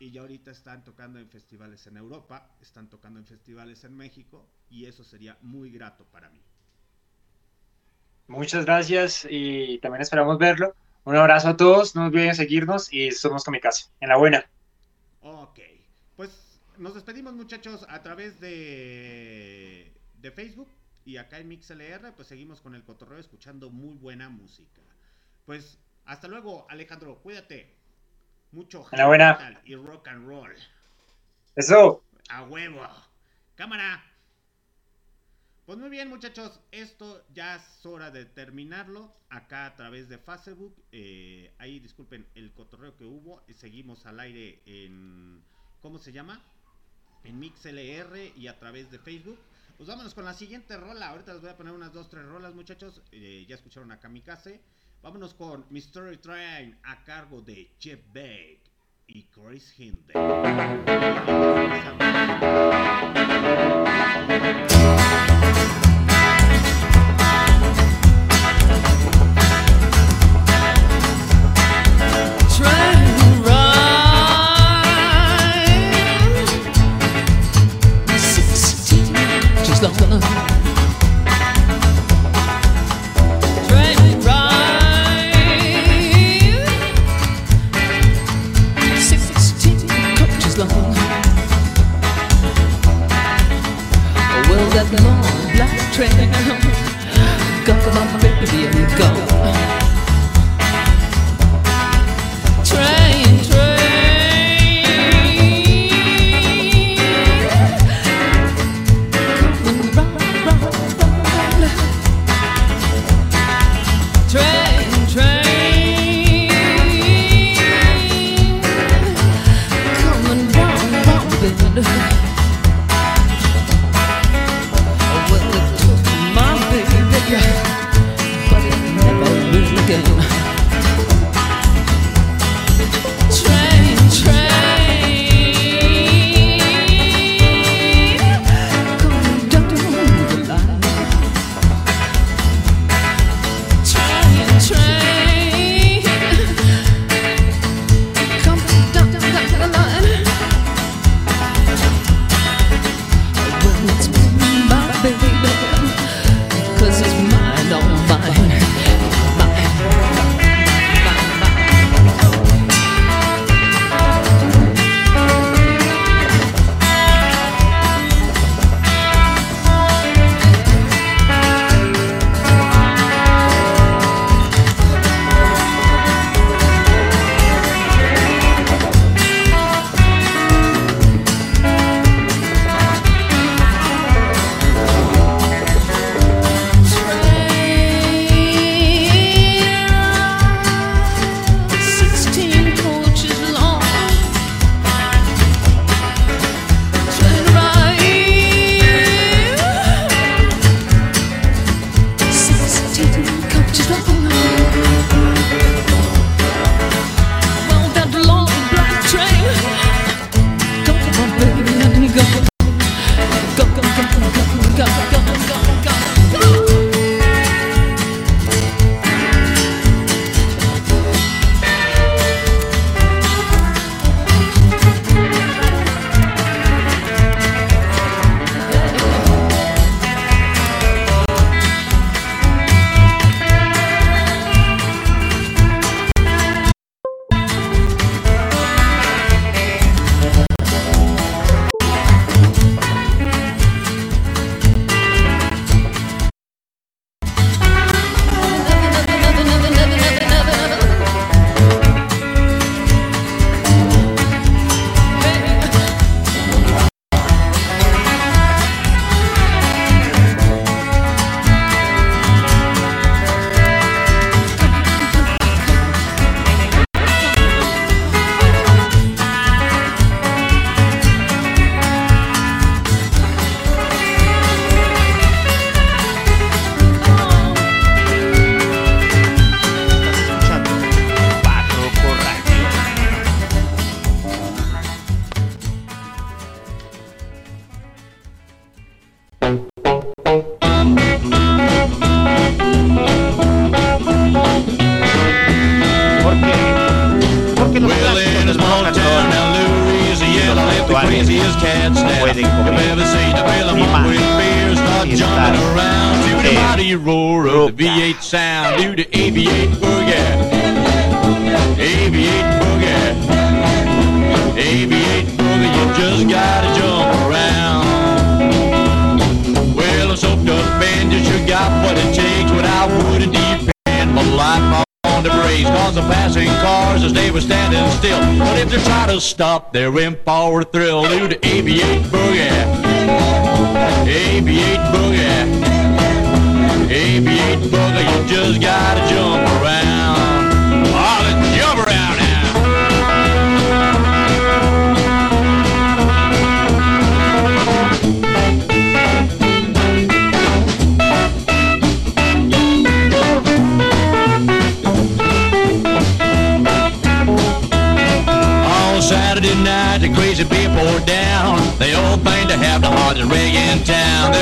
Y ya ahorita están tocando en festivales en Europa, están tocando en festivales en México. Y eso sería muy grato para mí. Muchas gracias y también esperamos verlo. Un abrazo a todos, no olviden seguirnos y somos Kamikaze. En la buena. Ok, pues nos despedimos muchachos a través de, de Facebook y acá en MixLR pues seguimos con el cotorreo escuchando muy buena música. Pues hasta luego Alejandro, cuídate. Mucho buena. heavy metal y rock and roll. Eso. A huevo. Cámara. Pues muy bien, muchachos, esto ya es hora de terminarlo acá a través de Facebook. Eh, ahí disculpen el cotorreo que hubo. Seguimos al aire en. ¿Cómo se llama? En MixLR y a través de Facebook. Pues vámonos con la siguiente rola. Ahorita les voy a poner unas dos, tres rolas, muchachos. Eh, ya escucharon a Kamikaze. Vámonos con Mystery Train a cargo de Jeff Beck y Chris Hinde.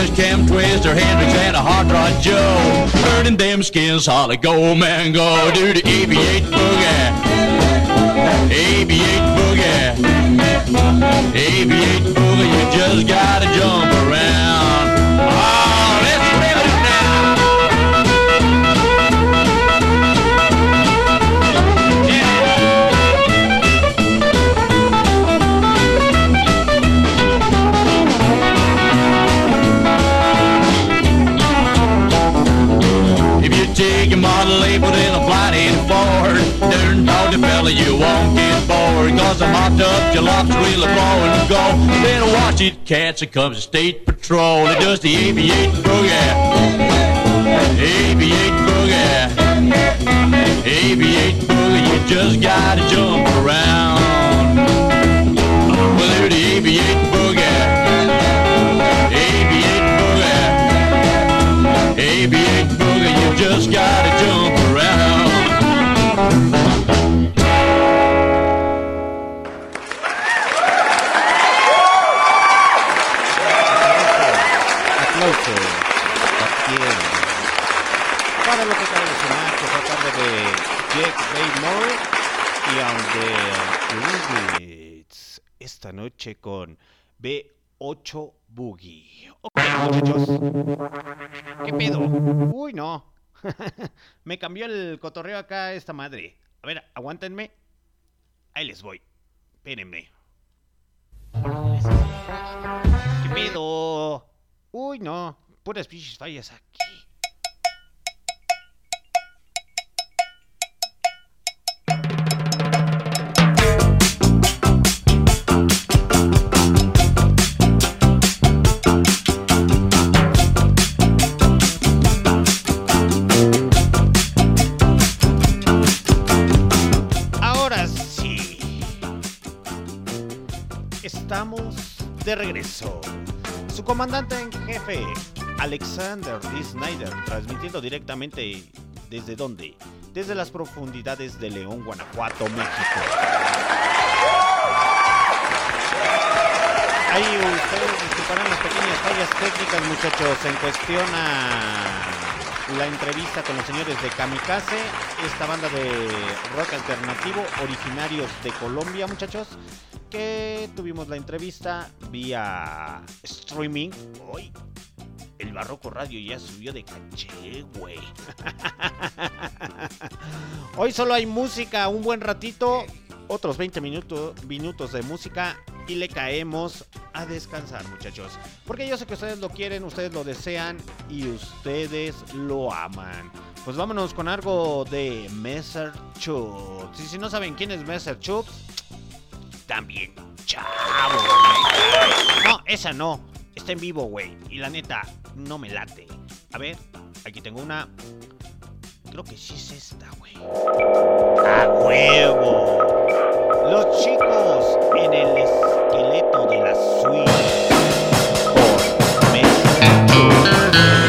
Cam Twister, Hendrix, and a Hot Rod Joe. Burning them skins, holly go, man, go. Do the AB8 boogie. AB8 boogie. AB8 boogie, you just gotta jump around. Fella, you won't get bored. Cause I'm hot up, your locks really blowing and go. Then watch it, cats, it comes the state patrol. It does the AB8 boogie. AB8 boogie. AB8 boogie, you just gotta jump around. Well, do the AB8 boogie. AB8 boogie. AB8 boogie, you just gotta Baymore y on the. Esta noche con B8 Boogie. Ok, muchachos. ¿Qué pedo? Uy, no. Me cambió el cotorreo acá esta madre. A ver, aguántenme. Ahí les voy. Espérenme. ¿Qué pedo? Uy, no. Puras pinches fallas aquí. De regreso. Su comandante en jefe, Alexander D. Snyder, transmitiendo directamente desde dónde? Desde las profundidades de León, Guanajuato, México. Ahí ustedes disculparán las pequeñas fallas técnicas, muchachos, en cuestión a la entrevista con los señores de Kamikaze, esta banda de rock alternativo originarios de Colombia, muchachos, que tuvimos la entrevista vía streaming. Hoy el Barroco Radio ya subió de caché, güey. Hoy solo hay música, un buen ratito, otros 20 minutos, minutos de música y le caemos a descansar, muchachos. Porque yo sé que ustedes lo quieren, ustedes lo desean y ustedes lo aman. Pues vámonos con algo de Messer Chups. Y si no saben quién es Messer Chups, también chavo. güey. No, esa no. Está en vivo, güey. Y la neta, no me late. A ver, aquí tengo una. Creo que sí es esta, güey. ¡A huevo! Los chicos en el esqueleto de la suite. Por Messer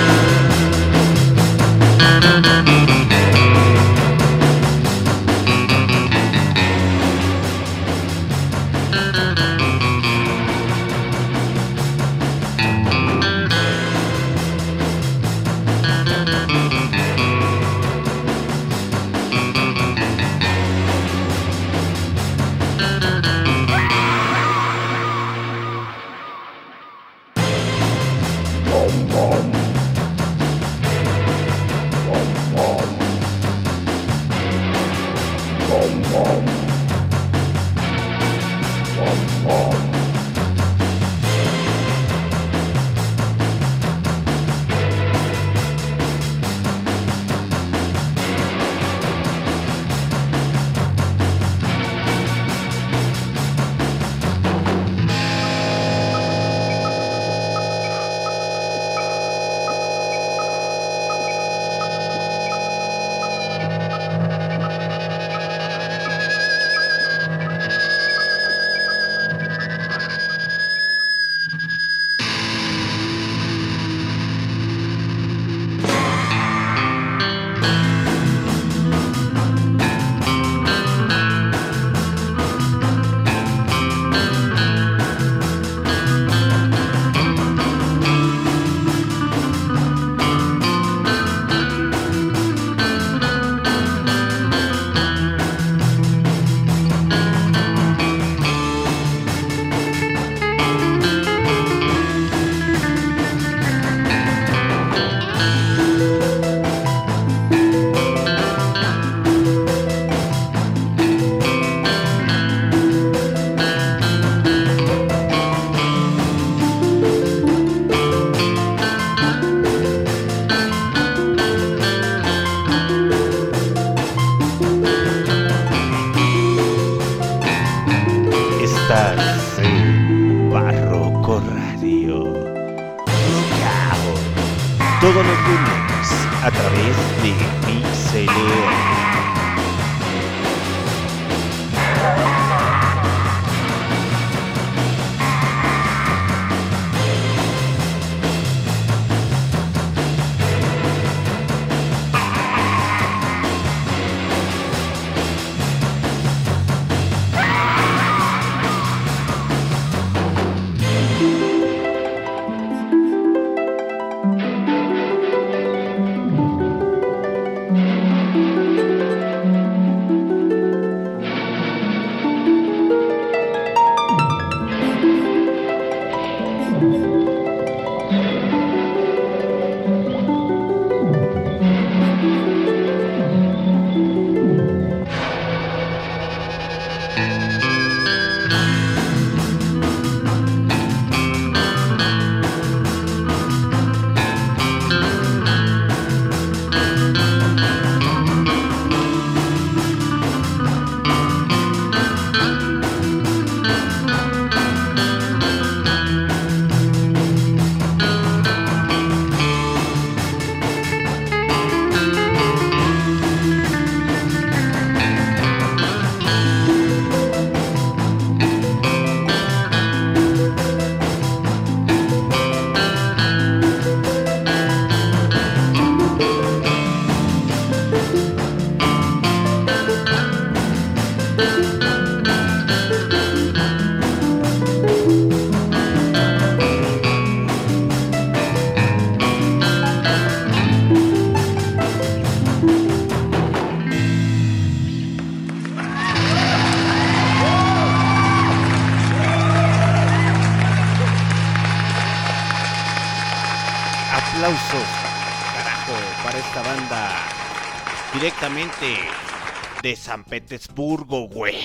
de San Petersburgo, güey.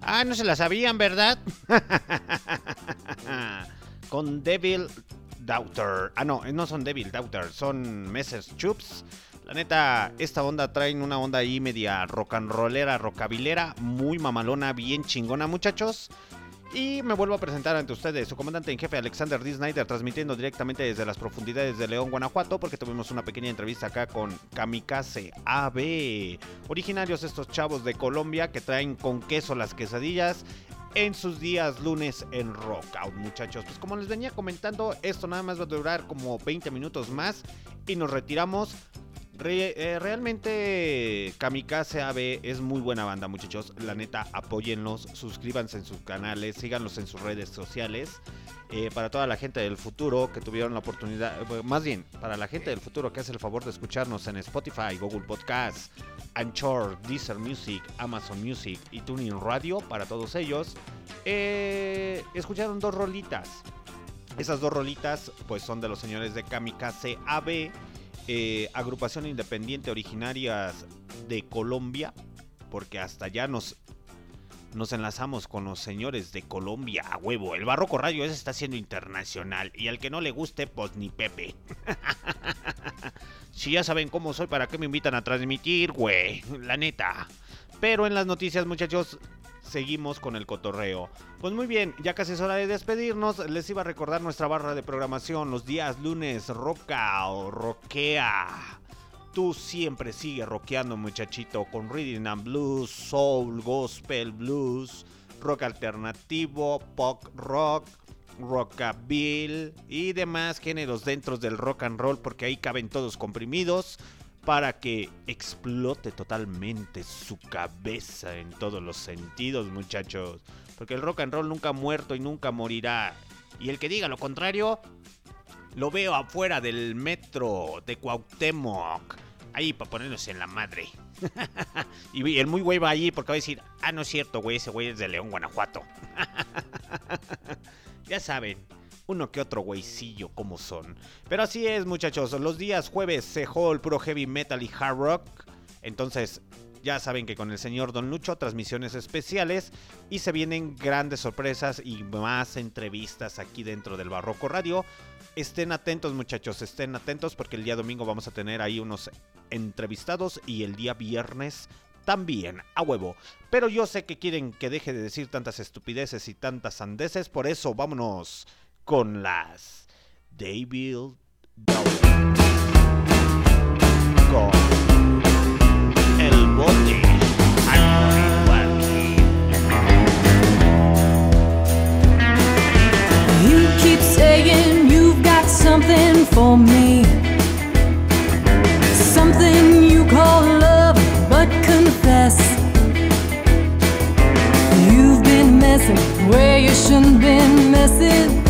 Ah, no se la sabían, ¿verdad? Con Devil Daughter. Ah, no, no son Devil Daughter, son Messers Chups. La neta, esta onda traen una onda ahí media rock and rollera, rockabilera, muy mamalona, bien chingona, muchachos. Y me vuelvo a presentar ante ustedes, su comandante en jefe Alexander D. Snyder, transmitiendo directamente desde las profundidades de León, Guanajuato, porque tuvimos una pequeña entrevista acá con Kamikaze AB, originarios estos chavos de Colombia que traen con queso las quesadillas en sus días lunes en Rockout, muchachos. Pues como les venía comentando, esto nada más va a durar como 20 minutos más y nos retiramos eh, realmente Kamikaze AB es muy buena banda, muchachos. La neta, apóyenlos, suscríbanse en sus canales, síganlos en sus redes sociales. Eh, para toda la gente del futuro que tuvieron la oportunidad, eh, más bien, para la gente del futuro que hace el favor de escucharnos en Spotify, Google Podcast, Anchor, Deezer Music, Amazon Music y Tuning Radio, para todos ellos, escucharon dos rolitas. Esas dos rolitas, pues son de los señores de Kamikaze AB eh, agrupación independiente originarias de Colombia, porque hasta ya nos, nos enlazamos con los señores de Colombia a huevo. El Barroco Radio ese está siendo internacional y al que no le guste, pues ni Pepe. si ya saben cómo soy, ¿para qué me invitan a transmitir, güey? La neta. Pero en las noticias, muchachos, seguimos con el cotorreo. Pues muy bien, ya casi es hora de despedirnos. Les iba a recordar nuestra barra de programación los días lunes, roca o roquea. Tú siempre sigue rockeando, muchachito, con Reading and Blues, Soul, Gospel, Blues, rock alternativo, pop rock, rockabilly y demás géneros dentro del rock and roll, porque ahí caben todos comprimidos para que explote totalmente su cabeza en todos los sentidos, muchachos. Porque el rock and roll nunca ha muerto y nunca morirá. Y el que diga lo contrario, lo veo afuera del metro de Cuauhtémoc. Ahí para ponernos en la madre. y el muy güey va allí porque va a decir, ah, no es cierto, güey, ese güey es de León, Guanajuato. ya saben, uno que otro güeycillo como son. Pero así es, muchachos. Los días jueves se el puro heavy metal y hard rock. Entonces, ya saben que con el señor Don Lucho, transmisiones especiales y se vienen grandes sorpresas y más entrevistas aquí dentro del Barroco Radio. Estén atentos muchachos, estén atentos porque el día domingo vamos a tener ahí unos entrevistados y el día viernes también, a huevo. Pero yo sé que quieren que deje de decir tantas estupideces y tantas sandeces, por eso vámonos con las David Dolan. Con el bote. You keep saying you've got something for me. Something you call love, but confess. You've been messing where you shouldn't been messing.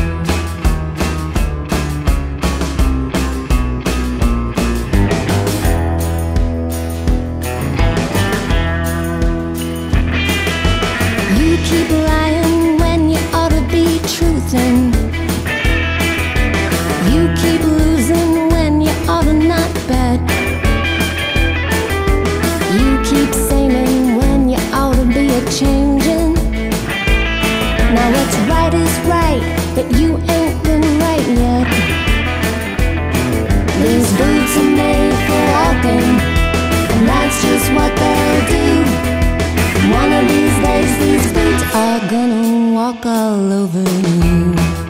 often are gonna walk all over you.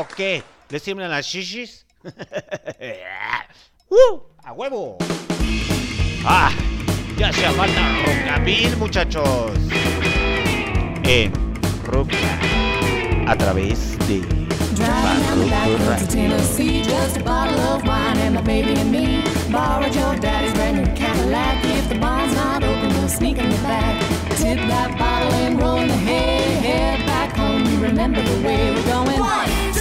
o qué? ¿Le sirven las shishis? ¡Uh! ¡A huevo! ¡Ah! Ya se falta Roca Mil, muchachos. En Roca. A través de. Borrowed your daddy's brand new Cadillac. If the barn's not open, we'll sneak in the back. Tip that bottle and roll in the hay. Head back home, you remember the way we're going. One, two,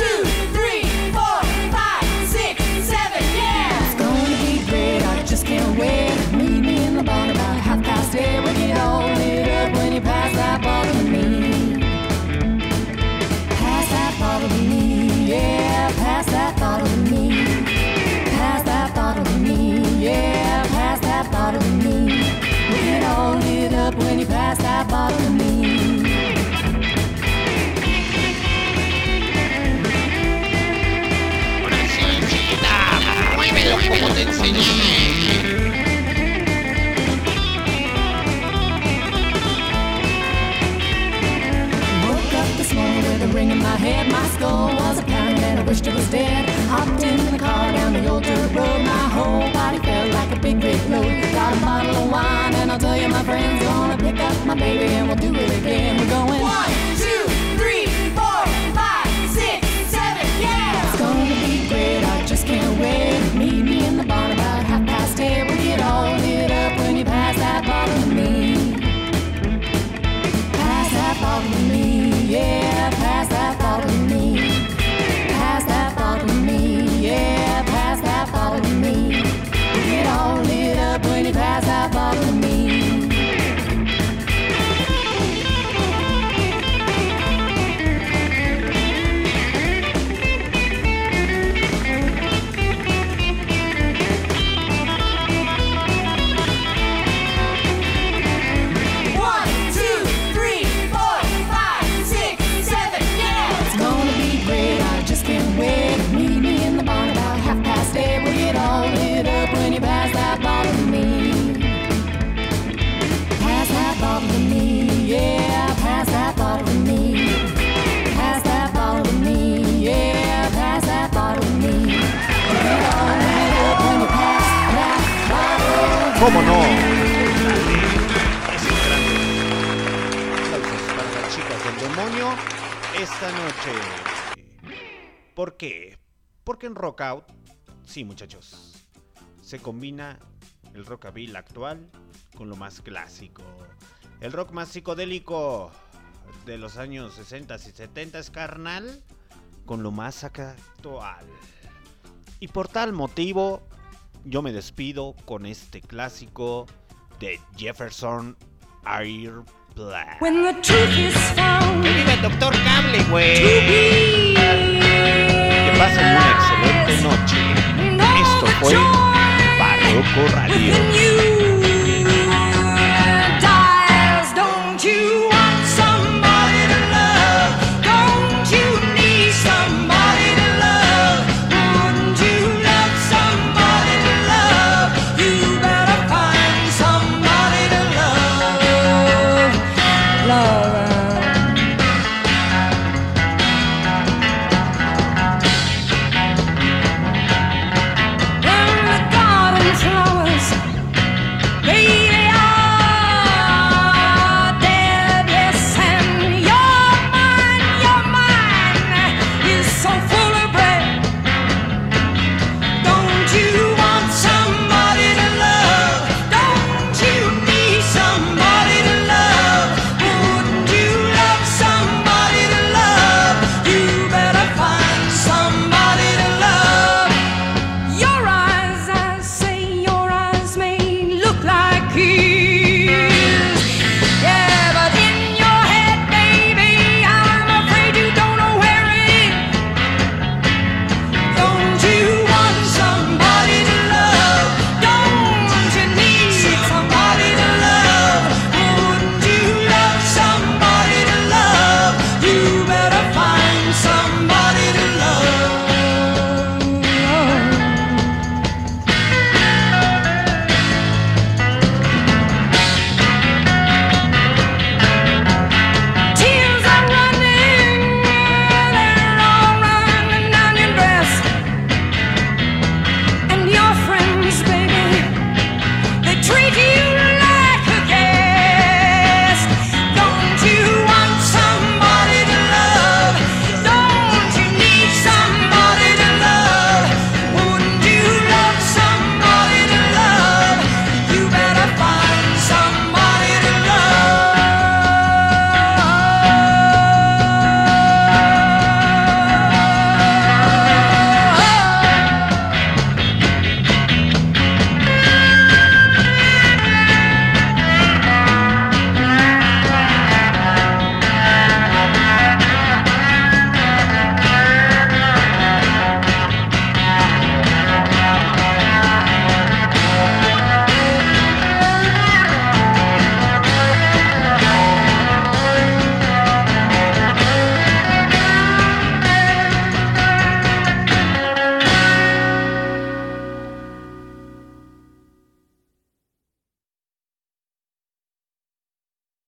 away. Meet me in the barn about half past eight. baby, and we'll do it again. We're going. Esta noche. ¿Por qué? Porque en Rock Out, sí muchachos, se combina el rockabilly actual con lo más clásico. El rock más psicodélico de los años 60 y 70 es carnal con lo más actual. Y por tal motivo, yo me despido con este clásico de Jefferson Airplane. When the truth is found ¡Que viva el doctor Cable, güey! Que pasen una excelente noche. no Esto fue Barroco Radio.